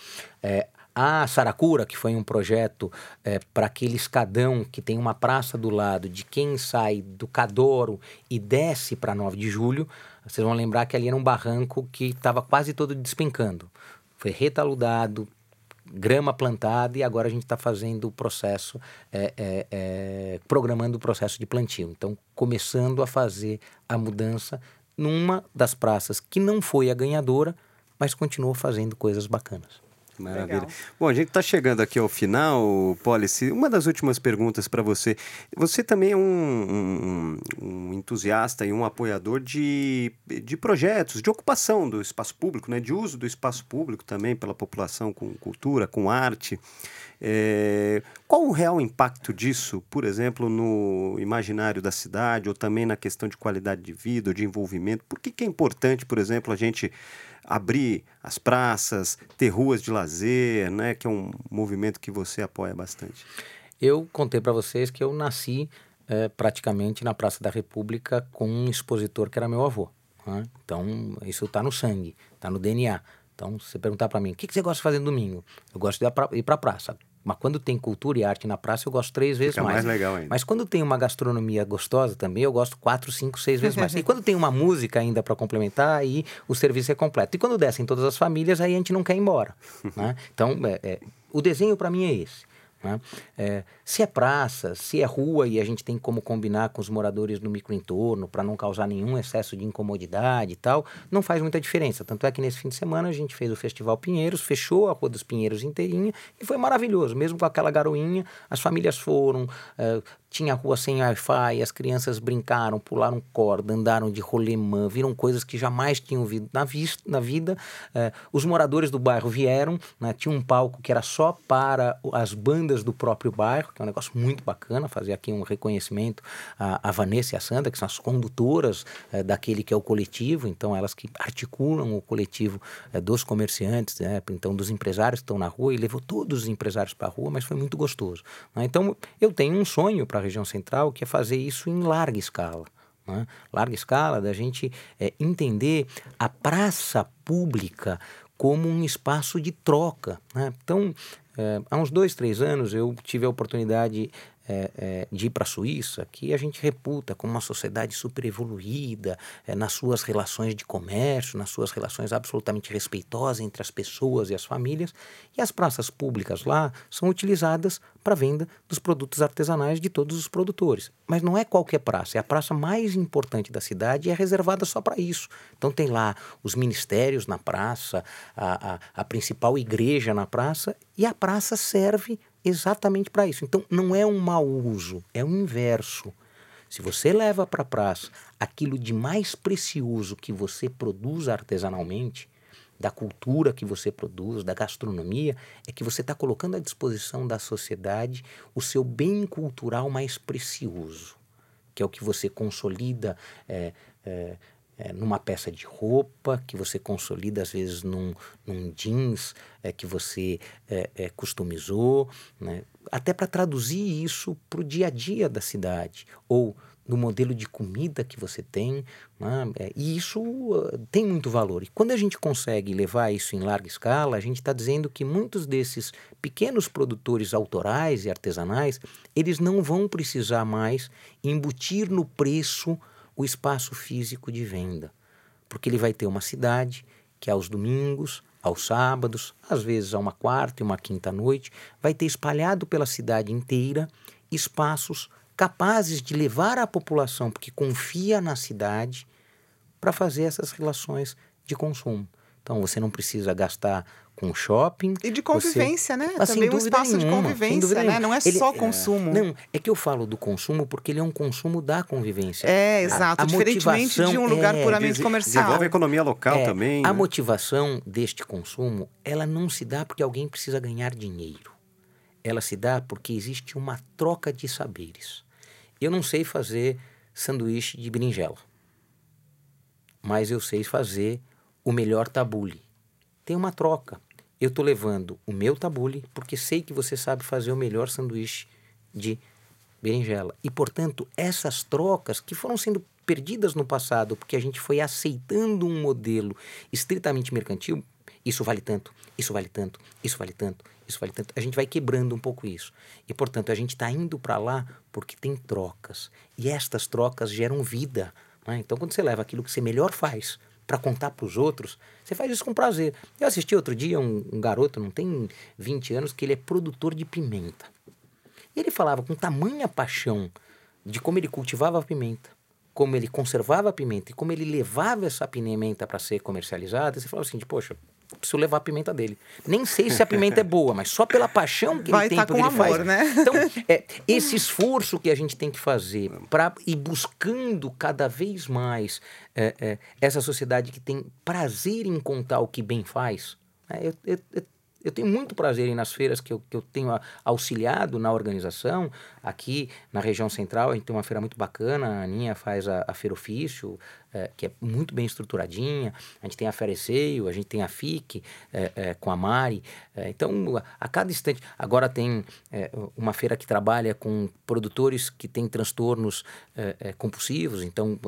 é a Saracura, que foi um projeto é, para aquele escadão que tem uma praça do lado de quem sai do Cadoro e desce para 9 de julho. Vocês vão lembrar que ali era um barranco que estava quase todo despencando. Foi retaludado, grama plantada e agora a gente está fazendo o processo, é, é, é, programando o processo de plantio. Então, começando a fazer a mudança numa das praças que não foi a ganhadora, mas continuou fazendo coisas bacanas. Maravilha. Legal. Bom, a gente está chegando aqui ao final, Policy. Uma das últimas perguntas para você. Você também é um, um- um entusiasta e um apoiador de, de projetos, de ocupação do espaço público, né? de uso do espaço público também pela população com cultura, com arte. É, qual o real impacto disso, por exemplo, no imaginário da cidade ou também na questão de qualidade de vida de envolvimento? Por que, que é importante, por exemplo, a gente abrir as praças, ter ruas de lazer, né? Que é um movimento que você apoia bastante. Eu contei para vocês que eu nasci eh, praticamente na Praça da República com um expositor que era meu avô. né? Então, isso está no sangue, está no DNA. Então, se você perguntar para mim, o que, que você gosta de fazer no domingo? Eu gosto de ir pra- para a praça. Mas quando tem cultura e arte na praça, eu gosto três vezes Fica mais legal ainda. Mas quando tem uma gastronomia gostosa também, eu gosto quatro, cinco, seis vezes mais. E quando tem uma música ainda para complementar, aí o serviço é completo. E quando descem todas as famílias, aí a gente não quer ir embora. né? Então, é, é, o desenho para mim é esse. Né? É, se é praça, se é rua e a gente tem como combinar com os moradores no microentorno para não causar nenhum excesso de incomodidade e tal, não faz muita diferença. Tanto é que nesse fim de semana a gente fez o Festival Pinheiros, fechou a Rua dos Pinheiros inteirinha e foi maravilhoso. Mesmo com aquela garoinha, as famílias foram, eh, tinha rua sem Wi-Fi, as crianças brincaram, pularam corda, andaram de rolemã, viram coisas que jamais tinham visto na, na vida. Eh, os moradores do bairro vieram, né, tinha um palco que era só para as bandas do próprio bairro, que é um negócio muito bacana, fazer aqui um reconhecimento à, à Vanessa e à Sandra, que são as condutoras eh, daquele que é o coletivo, então elas que articulam o coletivo eh, dos comerciantes, né, então dos empresários que estão na rua, e levou todos os empresários para a rua, mas foi muito gostoso. né? Então eu tenho um sonho para a região central, que é fazer isso em larga escala. né? Larga escala, da gente eh, entender a praça pública como um espaço de troca. né? Então, eh, há uns dois, três anos, eu tive a oportunidade eh, eh, de ir para a Suíça, que a gente reputa como uma sociedade super evoluída eh, nas suas relações de comércio, nas suas relações absolutamente respeitosas entre as pessoas e as famílias, e as praças públicas lá são utilizadas para venda dos produtos artesanais de todos os produtores. Mas não é qualquer praça, é a praça mais importante da cidade e é reservada só para isso. Então tem lá os ministérios na praça, a, a, a principal igreja na praça, e a praça serve exatamente para isso. Então não é um mau uso, é o inverso. Se você leva para a praça aquilo de mais precioso que você produz artesanalmente, da cultura que você produz, da gastronomia, é que você está colocando à disposição da sociedade o seu bem cultural mais precioso, que é o que você consolida é, é, é, numa peça de roupa, que você consolida às vezes num, num jeans é, que você é, é, customizou, né? até para traduzir isso para o dia a dia da cidade, ou no modelo de comida que você tem, né? É, e isso uh, tem muito valor. E quando a gente consegue levar isso em larga escala, a gente está dizendo que muitos desses pequenos produtores autorais e artesanais, eles não vão precisar mais embutir no preço o espaço físico de venda, porque ele vai ter uma cidade que aos domingos, aos sábados, às vezes a uma quarta e uma quinta noite, vai ter espalhado pela cidade inteira espaços capazes de levar a população, porque confia na cidade, para fazer essas relações de consumo. Então você não precisa gastar com shopping. E de convivência, você... né? Ah, Também um espaço nenhuma, de convivência, né? Não é ele, só consumo. É... Não, é que eu falo do consumo porque ele é um consumo da convivência. É, exato. A, a Diferentemente de um lugar é, puramente comercial. Desenvolve a economia local é, também. A né? motivação deste consumo, ela não se dá porque alguém precisa ganhar dinheiro. Ela se dá porque existe uma troca de saberes. Eu não sei fazer sanduíche de berinjela, mas eu sei fazer o melhor tabule. Tem uma troca. Eu estou levando o meu tabule porque sei que você sabe fazer o melhor sanduíche de berinjela. E, portanto, essas trocas que foram sendo perdidas no passado porque a gente foi aceitando um modelo estritamente mercantil, isso vale tanto, isso vale tanto, isso vale tanto, isso vale tanto. A gente vai quebrando um pouco isso. E, portanto, a gente está indo para lá porque tem trocas. E estas trocas geram vida. Né? Então, quando você leva aquilo que você melhor faz para contar para os outros, você faz isso com prazer. Eu assisti outro dia um, um, garoto, não tem 20 anos, que ele é produtor de pimenta. E ele falava com tamanha paixão de como ele cultivava a pimenta, como ele conservava a pimenta e como ele levava essa pimenta para ser comercializada. Você falava assim, de, poxa, preciso levar a pimenta dele. Nem sei se a pimenta é boa, mas só pela paixão que Vai ele tem tá com ele amor, faz. Né? Então, é, esse esforço que a gente tem que fazer para ir buscando cada vez mais é, é, essa sociedade que tem prazer em contar o que bem faz. É, eu, eu, eu eu tenho muito prazer em nas feiras que eu, que eu tenho auxiliado na organização. Aqui na região central, a gente tem uma feira muito bacana. A Aninha faz a, a Feira Ofício, é, que é muito bem estruturadinha. A gente tem a Fereceio, a gente tem a FIC é, é, com a Mari. É, então, a, a, cada instante. Agora tem é, uma feira que trabalha com produtores que têm transtornos é, compulsivos. Então,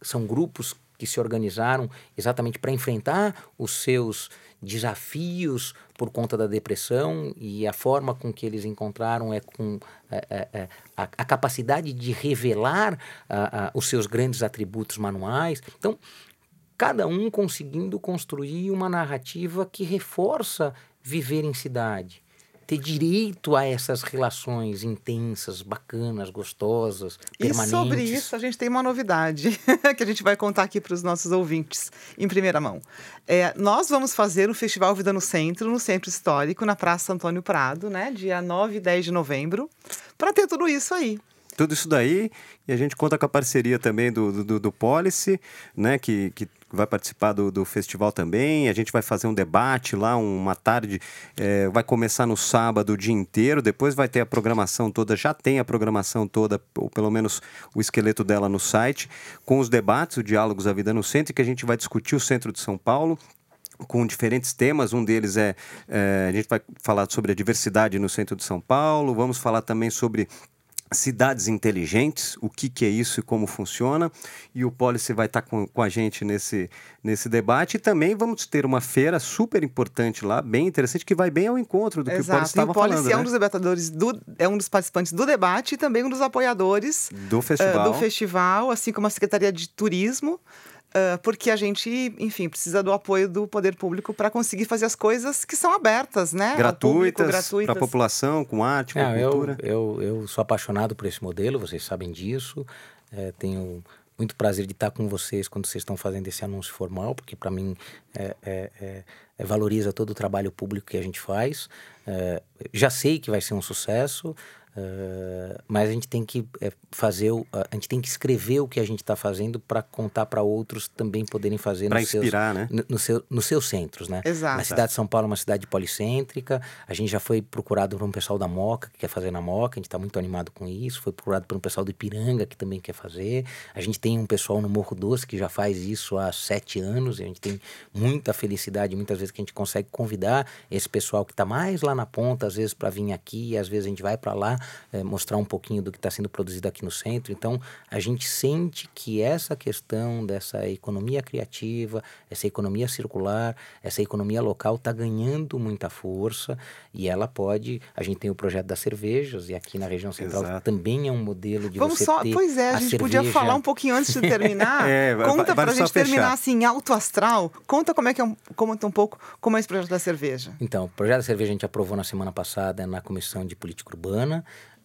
são grupos que se organizaram exatamente para enfrentar os seus desafios por conta da depressão e a forma com que eles encontraram é com é, é, é a, a, capacidade de revelar a, a, os seus grandes atributos manuais. Então, cada um conseguindo construir uma narrativa que reforça viver em cidade ter direito a essas relações intensas, bacanas, gostosas, permanentes. E sobre isso a gente tem uma novidade que a gente vai contar aqui para os nossos ouvintes em primeira mão. É, nós vamos fazer o Festival Vida no Centro, no Centro Histórico, na Praça Antônio Prado, né, dia 9 e 10 de novembro, para ter tudo isso aí tudo isso daí e a gente conta com a parceria também do, do, do Policy, né, que, que vai participar do, do festival também. A gente vai fazer um debate lá, uma tarde. É, vai começar no sábado o dia inteiro, depois vai ter a programação toda, já tem a programação toda, ou pelo menos o esqueleto dela no site, com os debates, o Diálogos da Vida no Centro, que a gente vai discutir o centro de São Paulo com diferentes temas. Um deles é, é, a gente vai falar sobre a diversidade no centro de São Paulo. Vamos falar também sobre cidades inteligentes, o que, que é isso e como funciona. E o Policy vai estar com, com a gente nesse, nesse debate. E também vamos ter uma feira super importante lá, bem interessante, que vai bem ao encontro do Exato. que o Policy estava falando. O Policy é né? um dos debatadores, do, é um dos participantes do debate e também um dos apoiadores do festival, uh, do festival assim como a Secretaria de Turismo. Uh, porque a gente, enfim, precisa do apoio do poder público para conseguir fazer as coisas que são abertas, né? Gratuitas, para a população, com arte, com Não, cultura. Eu, eu, eu, sou apaixonado por esse modelo, vocês sabem disso. É, tenho muito prazer de estar com vocês quando vocês estão fazendo esse anúncio formal, porque para mim é, é, é, é, valoriza todo o trabalho público que a gente faz. É, já sei que vai ser um sucesso. Uh, mas a gente tem que é, fazer, o, a gente tem que escrever o que a gente está fazendo para contar para outros também poderem fazer para inspirar, seus, né? No, no seu, nos seus centros, né? Exato. A cidade de São Paulo é uma cidade policêntrica. A gente já foi procurado por um pessoal da Moca que quer fazer na Moca. A gente está muito animado com isso. Foi procurado por um pessoal do Ipiranga que também quer fazer. A gente tem um pessoal no Morro Doce que já faz isso há sete anos. E a gente tem muita felicidade muitas vezes que a gente consegue convidar esse pessoal que está mais lá na ponta, às vezes para vir aqui, às vezes a gente vai para lá é, mostrar um pouquinho do que está sendo produzido aqui no centro. Então, a gente sente que essa questão dessa economia criativa, essa economia circular, essa economia local está ganhando muita força e ela pode. A gente tem o projeto das cervejas e aqui na região central Exato. também é um modelo de Vamos você só, ter pois é, a, a gente cerveja... podia falar um pouquinho antes de terminar. É, Conta pra vai gente só fechar. terminar assim, alto astral. Conta como é que é um, conta um pouco como é esse projeto da cerveja. Então, o projeto da cerveja a gente aprovou na semana passada na Comissão de Política Urbana.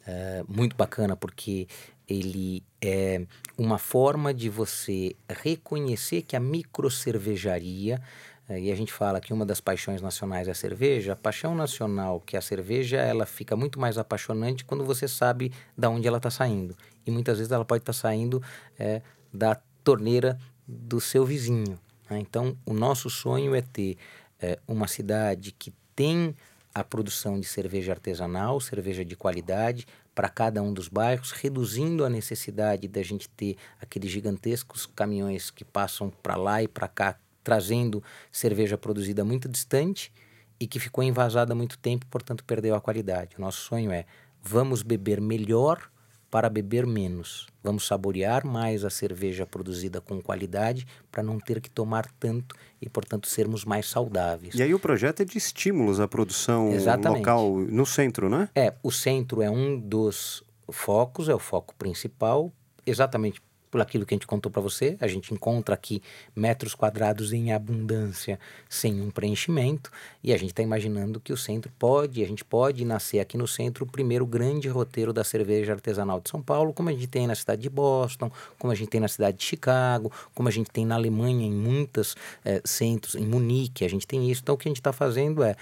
É, muito bacana porque ele é uma forma de você reconhecer que a microcervejaria, é, e a gente fala que uma das paixões nacionais é a cerveja, a paixão nacional que é a cerveja, ela fica muito mais apaixonante quando você sabe da onde ela está saindo. E muitas vezes ela pode estar saindo é, da torneira do seu vizinho. né? Então, o nosso sonho é ter é, uma cidade que tem a produção de cerveja artesanal, cerveja de qualidade para cada um dos bairros, reduzindo a necessidade da gente ter aqueles gigantescos caminhões que passam para lá e para cá, trazendo cerveja produzida muito distante e que ficou envasada há muito tempo, portanto perdeu a qualidade. O nosso sonho é vamos beber melhor para beber menos. Vamos saborear mais a cerveja produzida com qualidade para não ter que tomar tanto e, portanto, sermos mais saudáveis. E aí o projeto é de estímulos à produção Exatamente. local no centro, né? É, o centro é um dos focos, é o foco principal, exatamente por aquilo que a gente contou para você. A gente encontra aqui metros quadrados em abundância sem um preenchimento e a gente está imaginando que o centro pode, a gente pode nascer aqui no centro o primeiro grande roteiro da cerveja artesanal de São Paulo, como a gente tem na cidade de Boston, como a gente tem na cidade de Chicago, como a gente tem na Alemanha em muitos centros, em Munique, a gente tem isso. Então o que a gente está fazendo é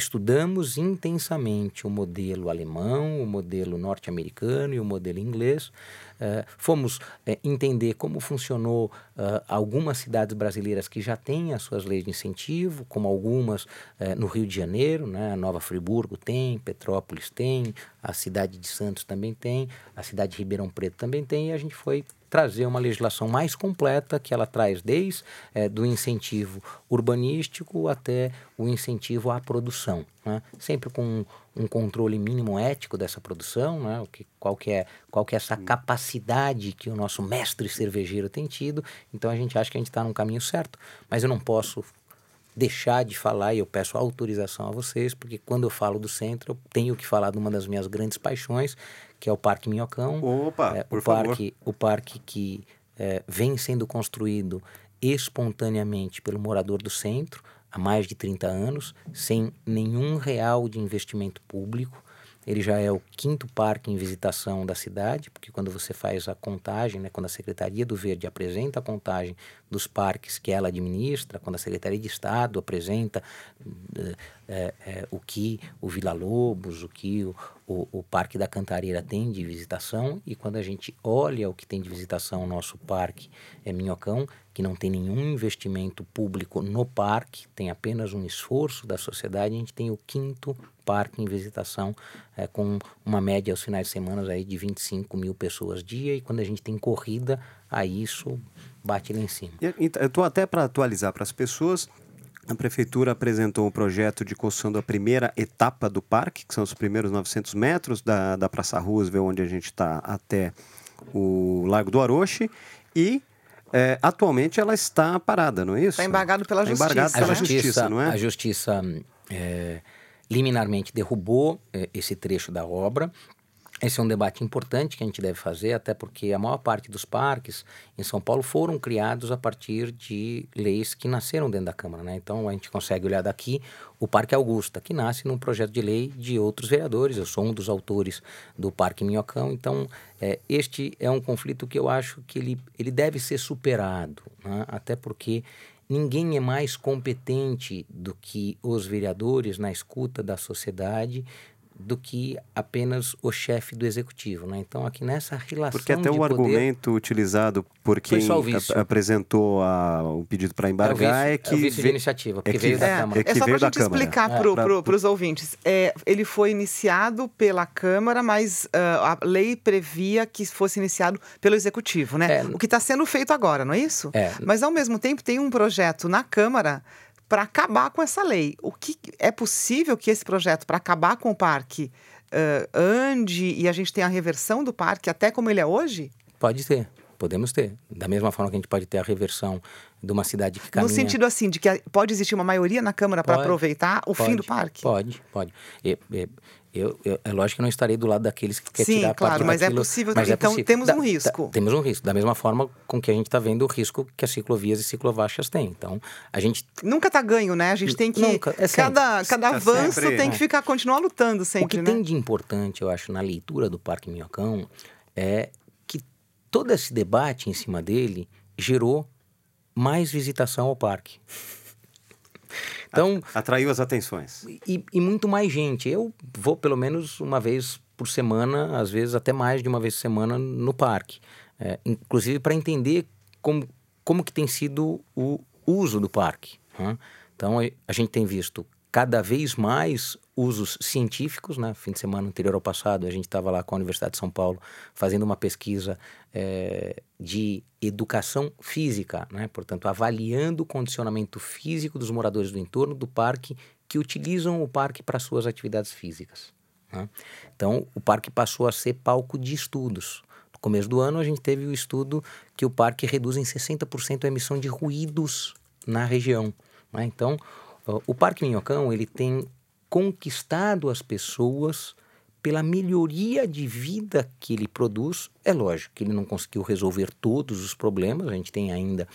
estudamos intensamente o modelo alemão, o modelo norte-americano e o modelo inglês. Uh, fomos uh, entender como funcionou uh, algumas cidades brasileiras que já têm as suas leis de incentivo, como algumas no Rio de Janeiro, né? Nova Friburgo tem, Petrópolis tem, a cidade de Santos também tem, a cidade de Ribeirão Preto também tem, e a gente foi trazer uma legislação mais completa que ela traz desde é, do incentivo urbanístico até o incentivo à produção, né? sempre com um, controle mínimo ético dessa produção, né? o que, qual, que é, qual que é essa capacidade que o nosso mestre cervejeiro tem tido, então a gente acha que a gente está no caminho certo, mas eu não posso deixar de falar e eu peço autorização a vocês, porque quando eu falo do centro, eu tenho que falar de uma das minhas grandes paixões, que é o Parque Minhocão. Opa, é, por o favor. parque, o parque que é, vem sendo construído espontaneamente pelo morador do centro há mais de 30 anos, sem nenhum real de investimento público. Ele já é o quinto parque em visitação da cidade, porque quando você faz a contagem, né, quando a Secretaria do Verde apresenta a contagem dos parques que ela administra, quando a Secretaria de Estado apresenta é, é, o que o Vila Lobos, o que o, o, o, Parque da Cantareira tem de visitação, e quando a gente olha o que tem de visitação o nosso parque é Minhocão, que não tem nenhum investimento público no parque, tem apenas um esforço da sociedade, a gente tem o quinto parque em visitação, é, com uma média aos finais de semana aí de 25 mil pessoas dia, e quando a gente tem corrida, aí isso bate lá em cima. Eu estou até para atualizar para as pessoas, a prefeitura apresentou um projeto de construção da primeira etapa do parque, que são os primeiros 900 metros da, da Praça Roosevelt, onde a gente está, até o Lago do Aroche, e é, atualmente ela está parada, não é isso? Está embargado pela tá justiça. Embargado pela a justiça, justiça, não é? A justiça é, liminarmente derrubou é, esse trecho da obra. Esse é um debate importante que a gente deve fazer, até porque a maior parte dos parques em São Paulo foram criados a partir de leis que nasceram dentro da Câmara. Né? Então a gente consegue olhar daqui o Parque Augusta, que nasce num projeto de lei de outros vereadores. Eu sou um dos autores do Parque Minhocão, então é, este é um conflito que eu acho que ele, ele deve ser superado, né? até porque ninguém é mais competente do que os vereadores na escuta da sociedade do que apenas o chefe do executivo. Né? Então, aqui nessa relação. Porque até o poder, argumento utilizado por quem a, apresentou a, o pedido para embargar é, é que. É o vício de iniciativa, porque é que, veio da é, Câmara. É, é só para a gente explicar para pro, os ouvintes. É, ele foi iniciado pela Câmara, mas uh, a lei previa que fosse iniciado pelo Executivo, né? É. o que está sendo feito agora, não é isso? É. Mas, ao mesmo tempo, tem um projeto na Câmara para acabar com essa lei. O que é possível que esse projeto para acabar com o parque uh, ande e a gente tenha a reversão do parque até como ele é hoje? Pode ter, podemos ter. Da mesma forma que a gente pode ter a reversão de uma cidade que caminha... No sentido assim, de que pode existir uma maioria na Câmara para aproveitar o pode, fim do parque? Pode, pode. E, e, eu, eu, é lógico que não estarei do lado daqueles que querem Sim, tirar claro, mas daquilo, é possível. Mas então é possível. temos da, um risco. Da, temos um risco. Da mesma forma com que a gente está vendo o risco que as ciclovias e ciclovaixas têm. Então, a gente... Nunca está ganho, né? A gente tem que... Nunca, é cada cada tá avanço sempre, tem que ficar, continuar lutando sempre, O que né? tem de importante, eu acho, na leitura do Parque Minhocão é que todo esse debate em cima dele gerou mais visitação ao parque. Então, Atraiu as atenções. E, e, muito mais gente. Eu vou pelo menos uma vez por semana, às vezes até mais de uma vez por semana no parque. É, inclusive para entender como, como que tem sido o uso do parque. Né? Então a gente tem visto cada vez mais usos científicos. Né? Fim de semana anterior ao passado, a gente estava lá com a Universidade de São Paulo fazendo uma pesquisa é, de educação física, né? portanto, avaliando o condicionamento físico dos moradores do entorno do parque que utilizam o parque para suas atividades físicas. Né? Então, o parque passou a ser palco de estudos. No começo do ano, a gente teve o estudo que o parque reduz em 60% a emissão de ruídos na região. Né? Então, o Parque Minhocão ele tem conquistado as pessoas pela melhoria de vida que ele produz. É lógico que ele não conseguiu resolver todos os problemas, a gente tem ainda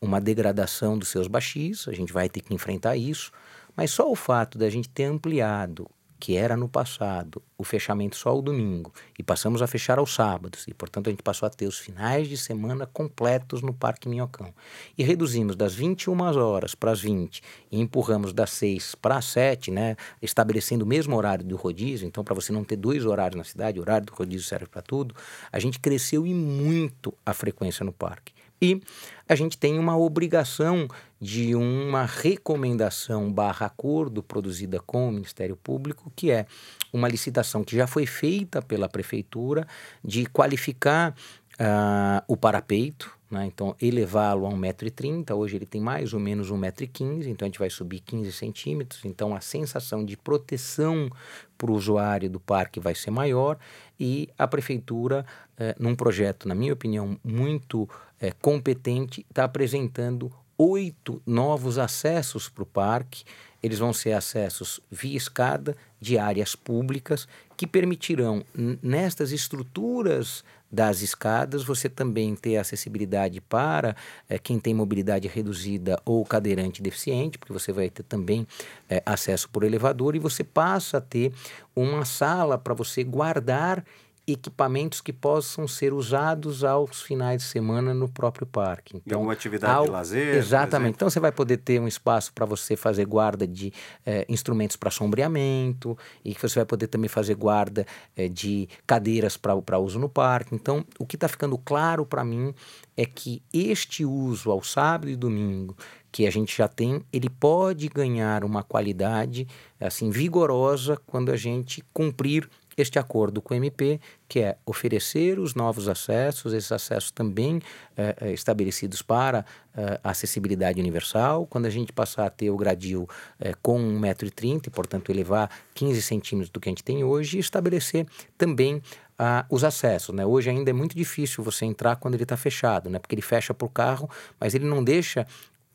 uma degradação dos seus baixis, a gente vai ter que enfrentar isso, mas só o fato da gente ter ampliado que era no passado o fechamento só ao domingo, e passamos a fechar aos sábados, e portanto a gente passou a ter os finais de semana completos no Parque Minhocão. E reduzimos das 21 horas para as 20 e empurramos das 6 para as 7, né, estabelecendo o mesmo horário do rodízio, então para você não ter dois horários na cidade, o horário do rodízio serve para tudo, a gente cresceu e muito a frequência no parque. E a gente tem uma obrigação de uma recomendação barra acordo produzida com o Ministério Público, que é uma licitação que já foi feita pela Prefeitura de qualificar uh, o parapeito, né? então elevá-lo a 1,30m, hoje ele tem mais ou menos 1,15m, então a gente vai subir 15 centímetros, então a sensação de proteção para o usuário do parque vai ser maior. E a Prefeitura, eh, num projeto, na minha opinião, muito eh, competente, está apresentando oito novos acessos para o parque. Eles vão ser acessos via escada de áreas públicas que permitirão, nestas estruturas das escadas, você também ter acessibilidade para é, quem tem mobilidade reduzida ou cadeirante deficiente, porque você vai ter também é, acesso por elevador e você passa a ter uma sala para você guardar equipamentos que possam ser usados aos finais de semana no próprio parque. Então, uma atividade ao... de lazer. Exatamente. Então você vai poder ter um espaço para você fazer guarda de eh, instrumentos para sombreamento e que você vai poder também fazer guarda eh, de cadeiras para uso no parque. Então, o que está ficando claro para mim é que este uso ao sábado e domingo que a gente já tem, ele pode ganhar uma qualidade assim vigorosa quando a gente cumprir este acordo com o MP, que é oferecer os novos acessos, esses acessos também é, estabelecidos para é, acessibilidade universal. Quando a gente passar a ter o gradil é, com 1,30m, portanto elevar 15 centímetros do que a gente tem hoje, e estabelecer também ah, os acessos. Né? Hoje ainda é muito difícil você entrar quando ele está fechado, né? porque ele fecha o carro, mas ele não deixa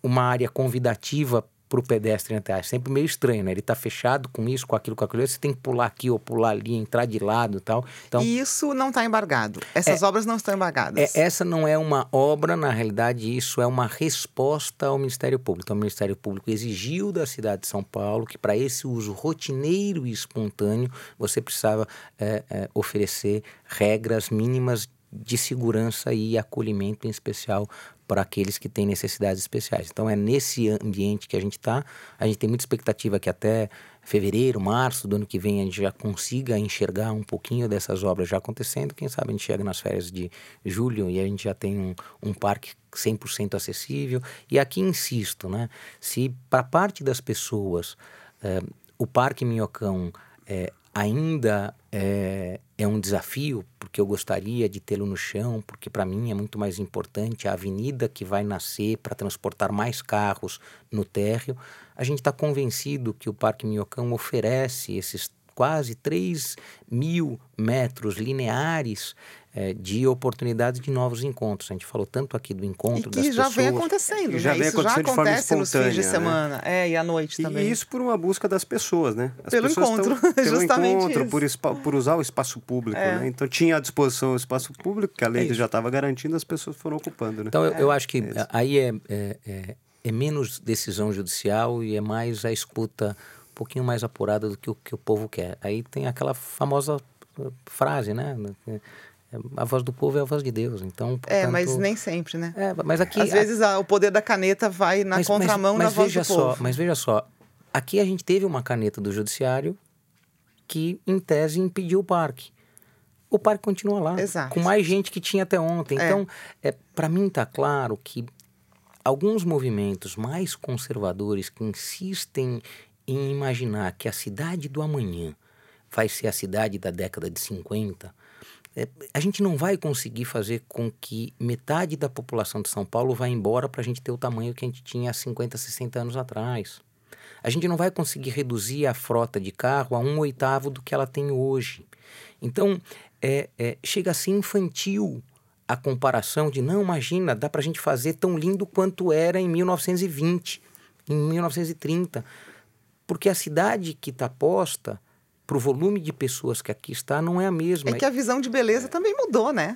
uma área convidativa para o pedestre entrar. É sempre meio estranho, né? Ele está fechado com isso, com aquilo, com aquilo. Você tem que pular aqui ou pular ali, entrar de lado e tal. Então, e isso não está embargado. Essas é, obras não estão embargadas. É, essa não é uma obra, na realidade, isso é uma resposta ao Ministério Público. Então, o Ministério Público exigiu da cidade de São Paulo que, para esse uso rotineiro e espontâneo, você precisava é, é, oferecer regras mínimas de segurança e acolhimento, em especial para aqueles que têm necessidades especiais. Então é nesse ambiente que a gente está. A gente tem muita expectativa que até fevereiro, março do ano que vem a gente já consiga enxergar um pouquinho dessas obras já acontecendo. Quem sabe a gente chega nas férias de julho e a gente já tem um, um parque 100% acessível. E aqui insisto, né? Se para parte das pessoas eh, o Parque Minhocão eh, ainda é, é um desafio, porque eu gostaria de tê-lo no chão, porque para mim é muito mais importante a avenida que vai nascer para transportar mais carros no térreo. A gente está convencido que o Parque Minhocão oferece esses quase 3 mil metros lineares é, de oportunidades de novos encontros. A gente falou tanto aqui do encontro e que das já pessoas. vem acontecendo, já né? vem Isso já acontecendo de forma acontece nos fins de espontânea, né? semana, é, e à noite também. E isso por uma busca das pessoas, né? As Pelo pessoas encontro, estão, pelo justamente encontro, isso. por, por usar o espaço público, É. né? Então tinha à disposição o espaço público, que a lei É isso. já estava garantindo, as pessoas foram ocupando, né? Então, eu, eu acho que isso. aí é, é, é, é menos decisão judicial e é mais a escuta um pouquinho mais apurada do que o que o povo quer. Aí tem aquela famosa uh, frase, né? A voz do povo é a voz de Deus. Então, É, mas portanto, nem sempre, né? É, mas aqui Às vezes a- o poder da caneta vai na mas- contramão mas, da mas voz veja do só, povo. Mas veja só, aqui a gente teve uma caneta do judiciário que, em tese, impediu o parque. O parque continua lá, Exato. com mais gente que tinha até ontem. É. Então, é, para mim está claro que alguns movimentos mais conservadores que insistem em imaginar que a cidade do amanhã vai ser a cidade da década de 50, é, a gente não vai conseguir fazer com que metade da população de São Paulo vá embora para a gente ter o tamanho que a gente tinha há 50, 60 anos atrás. A gente não vai conseguir reduzir a frota de carro a um oitavo do que ela tem hoje. Então, é, é, chega a ser infantil a comparação de, não, imagina, dá para a gente fazer tão lindo quanto era em 1920, em 1930. Porque a cidade que está posta para o volume de pessoas que aqui está não é a mesma. É que a visão de beleza também mudou, né?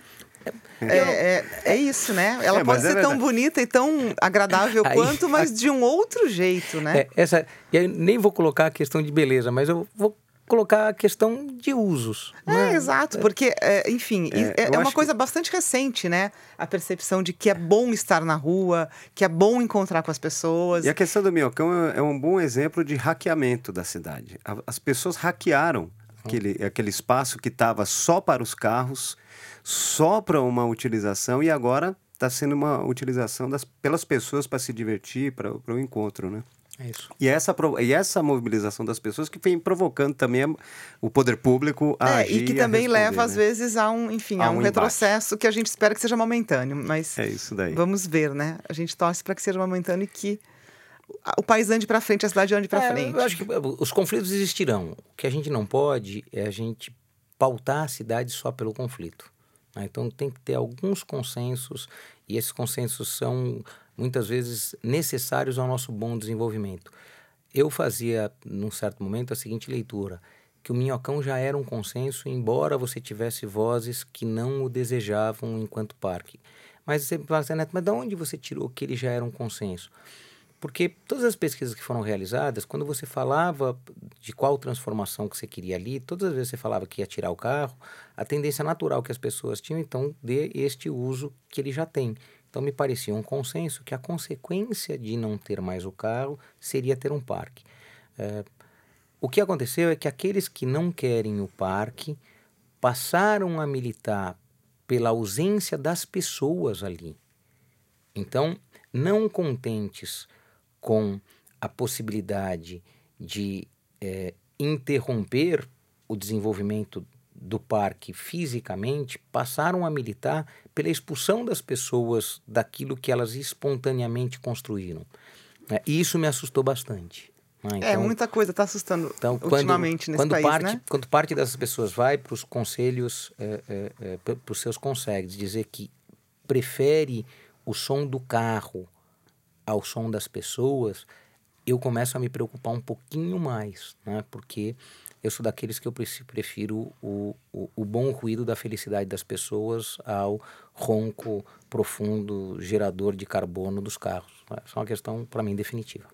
É, é, é isso, né? Ela É, pode é ser tão bonita e tão agradável Aí- quanto, mas de um outro jeito, né? É, essa, e aí nem vou colocar a questão de beleza, mas eu vou colocar a questão de usos. É, né? exato, porque, é, enfim, É, é, é uma acho que- coisa bastante recente, né? A percepção de que é bom estar na rua, que é bom encontrar com as pessoas. E a questão do Minhocão é, é um bom exemplo de hackeamento da cidade. As pessoas hackearam aquele, aquele espaço que estava só para os carros, só para uma utilização, e agora está sendo uma utilização das, pelas pessoas para se divertir, para o encontro, né? É isso. E essa, e essa mobilização das pessoas que vem provocando também o poder público a É, agir e que também leva, às né? vezes, a um, enfim, A a um um retrocesso que a gente espera que seja momentâneo. Mas É isso daí. vamos ver, né? A gente torce para que seja momentâneo e que o- país ande para frente, a cidade ande para É, frente. Eu acho que uh, os conflitos existirão. O que a gente não pode é a gente pautar a cidade só pelo conflito. né? Então tem que ter alguns consensos e esses consensos são muitas vezes necessários ao nosso bom desenvolvimento. Eu fazia, num certo momento, a seguinte leitura: que o Minhocão já era um consenso, embora você tivesse vozes que não o desejavam enquanto parque. Mas você fala assim, Neto, mas de onde você tirou que ele já era um consenso? Porque todas as pesquisas que foram realizadas, quando você falava de qual transformação que você queria ali, todas as vezes você falava que ia tirar o carro, a tendência natural que as pessoas tinham, então, de este uso que ele já tem. Então, me parecia um consenso que a consequência de não ter mais o carro seria ter um parque. É, o que aconteceu é que aqueles que não querem o parque passaram a militar pela ausência das pessoas ali. Então, não contentes com a possibilidade de eh, interromper o desenvolvimento do parque fisicamente, passaram a militar pela expulsão das pessoas daquilo que elas espontaneamente construíram. né? E isso me assustou bastante. É, Então, muita coisa está assustando então, ultimamente quando, nesse quando país, parte, né? Quando parte dessas pessoas vai para os conselhos, é, é, é, para os seus consegues, dizer que prefere o som do carro ao som das pessoas, eu começo a me preocupar um pouquinho mais, né? Porque eu sou daqueles que eu prefiro o, o, o bom ruído da felicidade das pessoas ao ronco profundo gerador de carbono dos carros. Essa é uma questão, para mim, definitiva.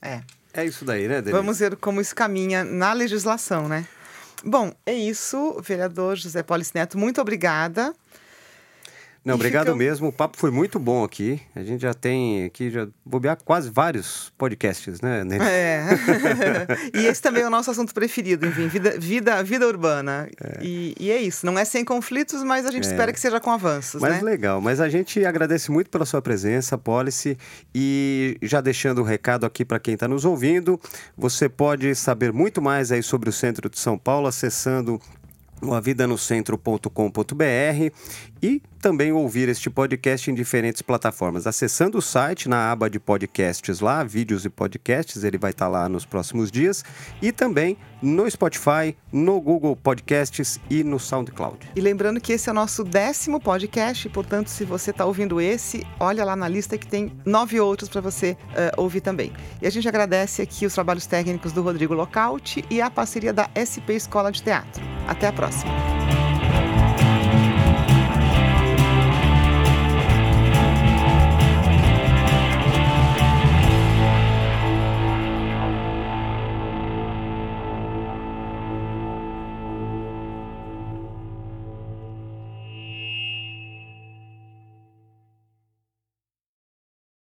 É. É isso daí, né, Denise? Vamos ver como isso caminha na legislação, né? Bom, é isso, vereador José Paulo Neto, muito obrigada. Não, obrigado fica... mesmo. O papo foi muito bom aqui. A gente já tem aqui, já bobear quase vários podcasts, né? É. e esse também é o nosso assunto preferido, enfim, vida, vida, vida urbana. É. E, e, é isso. Não é sem conflitos, mas a gente é. espera que seja com avanços, mas né? legal. Mas a gente agradece muito pela sua presença, Policy. E já deixando o um recado aqui para quem está nos ouvindo, você pode saber muito mais aí sobre o centro de São Paulo acessando o avidanocentro.com.br e também ouvir este podcast em diferentes plataformas. Acessando o site na aba de podcasts lá, vídeos e podcasts, ele vai estar lá nos próximos dias, e também no Spotify, no Google Podcasts e no SoundCloud. E lembrando que esse é o nosso décimo podcast, portanto, se você está ouvindo esse, olha lá na lista que tem nove outros para você uh, ouvir também. E a gente agradece aqui os trabalhos técnicos do Rodrigo Localt e a parceria da SP Escola de Teatro. Até a próxima!